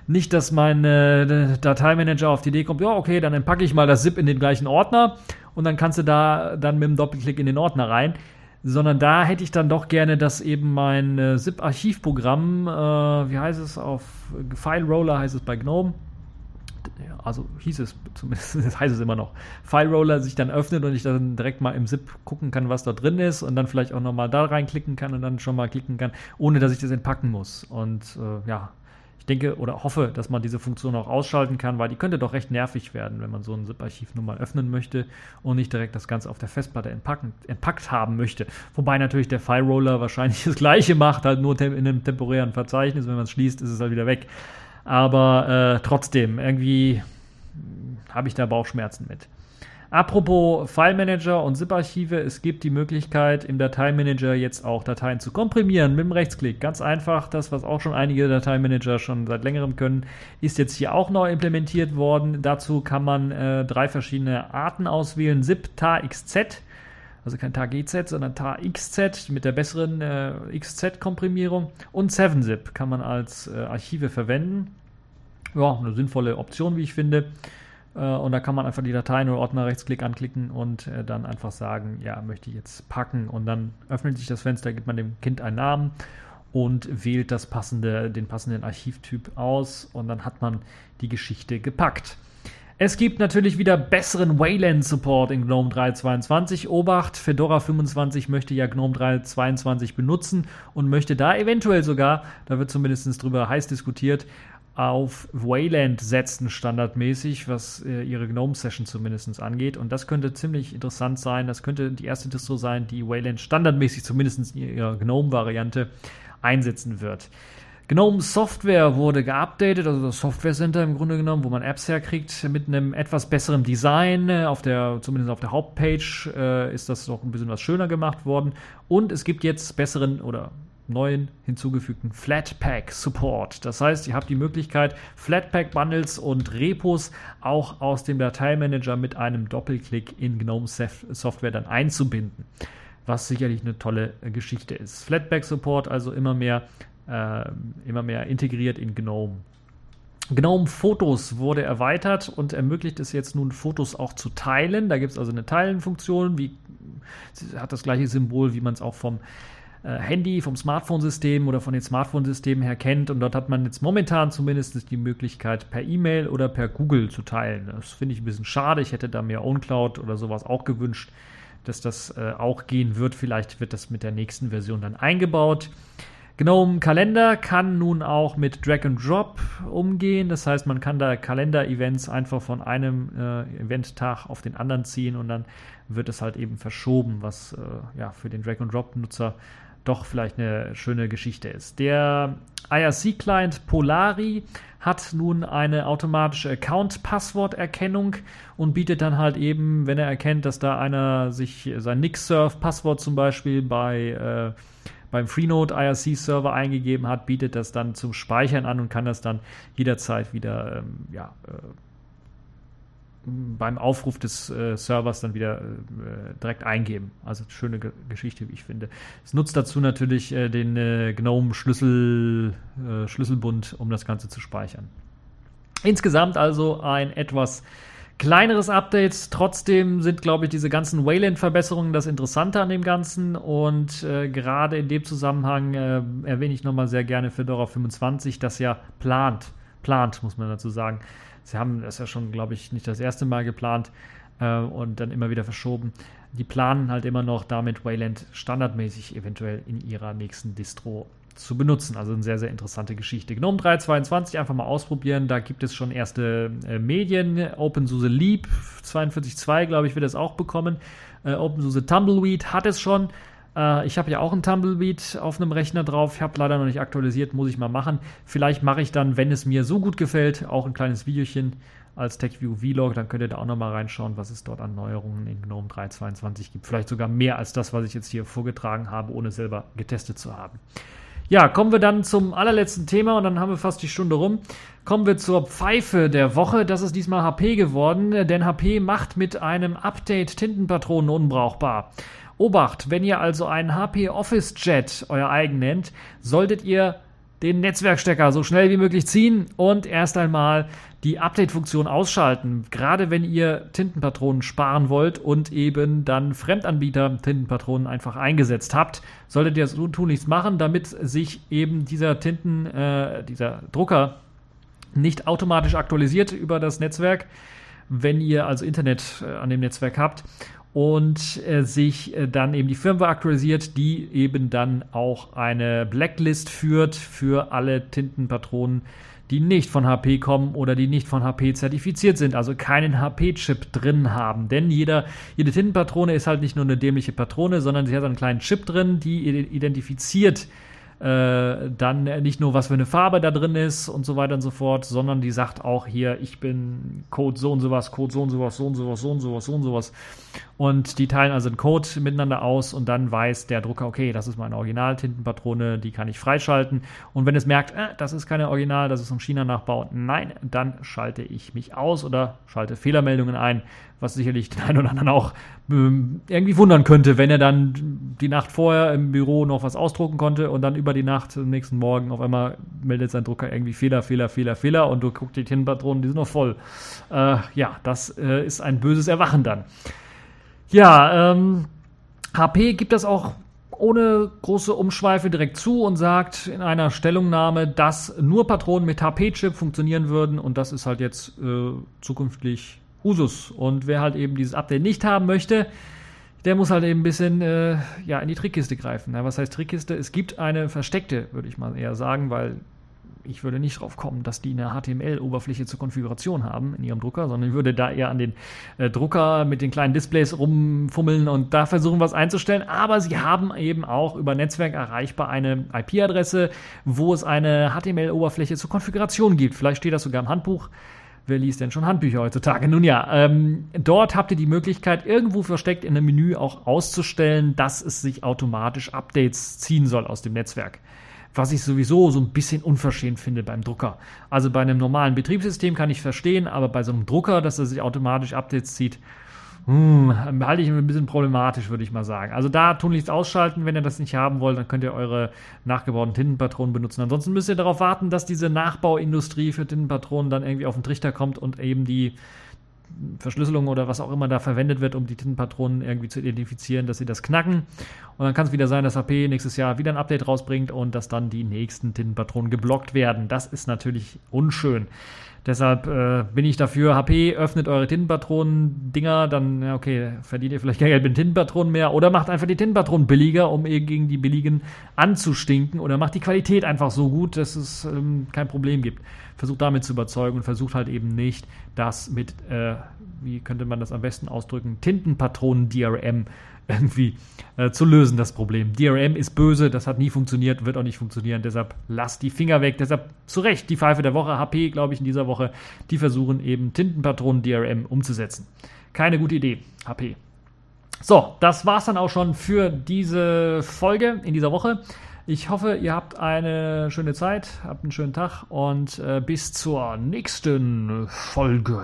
nicht, dass mein äh, Dateimanager auf die Idee kommt, ja, okay, dann packe ich mal das ZIP in den gleichen Ordner und dann kannst du da dann mit dem Doppelklick in den Ordner rein. Sondern da hätte ich dann doch gerne, dass eben mein äh, ZIP-Archivprogramm, äh, wie heißt es auf File Roller heißt es bei GNOME, also hieß es zumindest, [LAUGHS] das heißt es immer noch, File Roller sich dann öffnet und ich dann direkt mal im ZIP gucken kann, was da drin ist und dann vielleicht auch nochmal da reinklicken kann und dann schon mal klicken kann, ohne dass ich das entpacken muss. Und äh, ja, ich denke oder hoffe, dass man diese Funktion auch ausschalten kann, weil die könnte doch recht nervig werden, wenn man so ein ZIP-Archiv nun mal öffnen möchte und nicht direkt das Ganze auf der Festplatte entpacken, entpackt haben möchte. Wobei natürlich der File-Roller wahrscheinlich [LAUGHS] das gleiche macht, halt nur in einem temporären Verzeichnis. Wenn man es schließt, ist es halt wieder weg. Aber äh, trotzdem, irgendwie habe ich da Bauchschmerzen mit. Apropos File Manager und ZIP-Archive, es gibt die Möglichkeit im Dateimanager jetzt auch Dateien zu komprimieren mit dem Rechtsklick. Ganz einfach, das, was auch schon einige Dateimanager schon seit längerem können, ist jetzt hier auch neu implementiert worden. Dazu kann man äh, drei verschiedene Arten auswählen: ZIP, TAR-XZ, also kein TAR-GZ, sondern TAR-XZ mit der besseren äh, XZ-Komprimierung und 7-ZIP kann man als äh, Archive verwenden. Ja, eine sinnvolle Option, wie ich finde. Äh, und da kann man einfach die Dateien oder Ordner rechtsklick anklicken und äh, dann einfach sagen, ja, möchte ich jetzt packen. Und dann öffnet sich das Fenster, gibt man dem Kind einen Namen und wählt das passende, den passenden Archivtyp aus und dann hat man die Geschichte gepackt. Es gibt natürlich wieder besseren Wayland-Support in GNOME 3.22. Obacht, Fedora 25 möchte ja GNOME 3.22 benutzen und möchte da eventuell sogar, da wird zumindest drüber heiß diskutiert, auf Wayland setzen standardmäßig, was äh, ihre GNOME-Session zumindest angeht. Und das könnte ziemlich interessant sein. Das könnte die erste Distro sein, die Wayland standardmäßig zumindest in ihrer GNOME-Variante einsetzen wird. GNOME Software wurde geupdatet, also das Software Center im Grunde genommen, wo man Apps herkriegt, mit einem etwas besseren Design. Auf der, zumindest auf der Hauptpage äh, ist das noch ein bisschen was schöner gemacht worden. Und es gibt jetzt besseren oder neuen hinzugefügten Flatpak Support. Das heißt, ihr habt die Möglichkeit, Flatpak Bundles und Repos auch aus dem Dateimanager mit einem Doppelklick in GNOME Software dann einzubinden. Was sicherlich eine tolle Geschichte ist. Flatpak Support also immer mehr, äh, immer mehr integriert in GNOME. GNOME Fotos wurde erweitert und ermöglicht es jetzt nun, Fotos auch zu teilen. Da gibt es also eine Teilen-Funktion, wie hat das gleiche Symbol, wie man es auch vom äh, Handy, vom Smartphone-System oder von den Smartphone-Systemen her kennt. Und dort hat man jetzt momentan zumindest die Möglichkeit, per E-Mail oder per Google zu teilen. Das finde ich ein bisschen schade. Ich hätte da mehr OwnCloud oder sowas auch gewünscht, dass das äh, auch gehen wird. Vielleicht wird das mit der nächsten Version dann eingebaut. GNOME Kalender kann nun auch mit Drag and Drop umgehen. Das heißt, man kann da Kalender-Events einfach von einem äh, Eventtag auf den anderen ziehen und dann wird es halt eben verschoben, was äh, ja für den Drag and Drop-Nutzer doch vielleicht eine schöne Geschichte ist. Der IRC-Client Polari hat nun eine automatische Account-Passworterkennung und bietet dann halt eben, wenn er erkennt, dass da einer sich sein Nixsurf-Passwort zum Beispiel bei äh, beim Freenode IRC-Server eingegeben hat, bietet das dann zum Speichern an und kann das dann jederzeit wieder ähm, ja, äh, beim Aufruf des äh, Servers dann wieder äh, direkt eingeben. Also schöne Ge Geschichte, wie ich finde. Es nutzt dazu natürlich äh, den äh, GNOME Schlüssel, äh, Schlüsselbund, um das Ganze zu speichern. Insgesamt also ein etwas kleineres Update. Trotzdem sind, glaube ich, diese ganzen Wayland-Verbesserungen das Interessante an dem Ganzen. Und äh, gerade in dem Zusammenhang erwähne ich nochmal sehr gerne Fedora 25, das ja plant, plant, muss man dazu sagen, Sie haben das ja schon, glaube ich, nicht das erste Mal geplant äh, und dann immer wieder verschoben. Die planen halt immer noch damit Wayland standardmäßig eventuell in ihrer nächsten Distro zu benutzen. Also eine sehr, sehr interessante Geschichte. GNOME 3.22 einfach mal ausprobieren. Da gibt es schon erste äh, Medien. OpenSUSE Leap 42.2, glaube ich, wird es auch bekommen. Äh, OpenSUSE Tumbleweed hat es schon. Äh, ich habe ja auch ein Tumbleweed auf einem Rechner drauf. Ich habe leider noch nicht aktualisiert, muss ich mal machen. Vielleicht mache ich dann, wenn es mir so gut gefällt, auch ein kleines Videochen als TechView Vlog. Dann könnt ihr da auch nochmal reinschauen, was es dort an Neuerungen in GNOME 3.22 gibt. Vielleicht sogar mehr als das, was ich jetzt hier vorgetragen habe, ohne selber getestet zu haben. Ja, kommen wir dann zum allerletzten Thema und dann haben wir fast die Stunde rum. Kommen wir zur Pfeife der Woche. Das ist diesmal HP geworden, denn HP macht mit einem Update Tintenpatronen unbrauchbar. Obacht, wenn ihr also einen HP Office Jet euer eigen nennt, solltet ihr den Netzwerkstecker so schnell wie möglich ziehen und erst einmal die Update-Funktion ausschalten. Gerade wenn ihr Tintenpatronen sparen wollt und eben dann Fremdanbieter Tintenpatronen einfach eingesetzt habt, solltet ihr so tunlichst machen, damit sich eben dieser Tinten, äh, dieser Drucker nicht automatisch aktualisiert über das Netzwerk, wenn ihr also Internet äh, an dem Netzwerk habt und äh, sich äh, dann eben die Firmware aktualisiert, die eben dann auch eine Blacklist führt für alle Tintenpatronen, die nicht von HP kommen oder die nicht von HP zertifiziert sind, also keinen HP-Chip drin haben. Denn jeder, jede Tintenpatrone ist halt nicht nur eine dämliche Patrone, sondern sie hat einen kleinen Chip drin, die identifiziert äh, dann nicht nur, was für eine Farbe da drin ist und so weiter und so fort, sondern die sagt auch hier, ich bin Code so und sowas, Code so und sowas, so und sowas, so und sowas, so und sowas. Und die teilen also einen Code miteinander aus und dann weiß der Drucker, okay, das ist meine Original-Tintenpatrone, die kann ich freischalten. Und wenn es merkt, äh, das ist keine Original, das ist ein China-Nachbau, nein, dann schalte ich mich aus oder schalte Fehlermeldungen ein, was sicherlich den einen oder anderen auch ähm, irgendwie wundern könnte, wenn er dann die Nacht vorher im Büro noch was ausdrucken konnte und dann über die Nacht am nächsten Morgen auf einmal meldet sein Drucker irgendwie Fehler, Fehler, Fehler, Fehler und du guckst die Tintenpatronen, die sind noch voll. Äh, ja, das äh, ist ein böses Erwachen dann. Ja, ähm, HP gibt das auch ohne große Umschweife direkt zu und sagt in einer Stellungnahme, dass nur Patronen mit HP-Chip funktionieren würden und das ist halt jetzt äh, zukünftig Usus. Und wer halt eben dieses Update nicht haben möchte, der muss halt eben ein bisschen äh, ja, in die Trickkiste greifen. Ja, was heißt Trickkiste? Es gibt eine versteckte, würde ich mal eher sagen, weil ich würde nicht drauf kommen, dass die eine HTML-Oberfläche zur Konfiguration haben in ihrem Drucker, sondern ich würde da eher an den äh, Drucker mit den kleinen Displays rumfummeln und da versuchen, was einzustellen. Aber sie haben eben auch über Netzwerk erreichbar eine IP-Adresse, wo es eine HTML-Oberfläche zur Konfiguration gibt. Vielleicht steht das sogar im Handbuch. Wer liest denn schon Handbücher heutzutage? Nun ja, ähm, dort habt ihr die Möglichkeit, irgendwo versteckt in einem Menü auch auszustellen, dass es sich automatisch Updates ziehen soll aus dem Netzwerk. Was ich sowieso so ein bisschen unverschämt finde beim Drucker. Also bei einem normalen Betriebssystem kann ich verstehen, aber bei so einem Drucker, dass er sich automatisch Updates zieht, hm, halte ich ein bisschen problematisch, würde ich mal sagen. Also da tunlichst ausschalten, wenn ihr das nicht haben wollt, dann könnt ihr eure nachgebauten Tintenpatronen benutzen. Ansonsten müsst ihr darauf warten, dass diese Nachbauindustrie für Tintenpatronen dann irgendwie auf den Trichter kommt und eben die Verschlüsselung oder was auch immer da verwendet wird, um die Tintenpatronen irgendwie zu identifizieren, dass sie das knacken. Und dann kann es wieder sein, dass HP nächstes Jahr wieder ein Update rausbringt und dass dann die nächsten Tintenpatronen geblockt werden. Das ist natürlich unschön. Deshalb äh, bin ich dafür, HP, öffnet eure Tintenpatronen-Dinger, dann, ja, okay, verdient ihr vielleicht Geld mit Tintenpatronen mehr. Oder macht einfach die Tintenpatronen billiger, um ihr gegen die billigen anzustinken. Oder macht die Qualität einfach so gut, dass es ähm, kein Problem gibt. Versucht damit zu überzeugen und versucht halt eben nicht, das mit, äh, wie könnte man das am besten ausdrücken, Tintenpatronen-DRM irgendwie äh, zu lösen, das Problem. DRM ist böse, das hat nie funktioniert, wird auch nicht funktionieren, deshalb lasst die Finger weg. Deshalb zu Recht die Pfeife der Woche, HP, glaube ich, in dieser Woche, die versuchen eben Tintenpatronen DRM umzusetzen. Keine gute Idee, HP. So, das war's dann auch schon für diese Folge in dieser Woche. Ich hoffe, ihr habt eine schöne Zeit, habt einen schönen Tag und äh, bis zur nächsten Folge.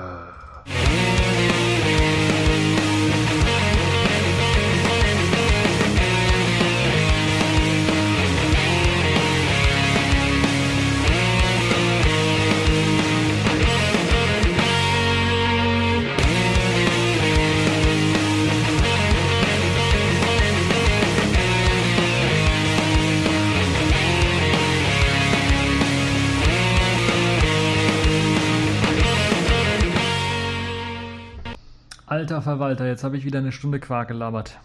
Alter Verwalter, jetzt habe ich wieder eine Stunde Quark gelabert.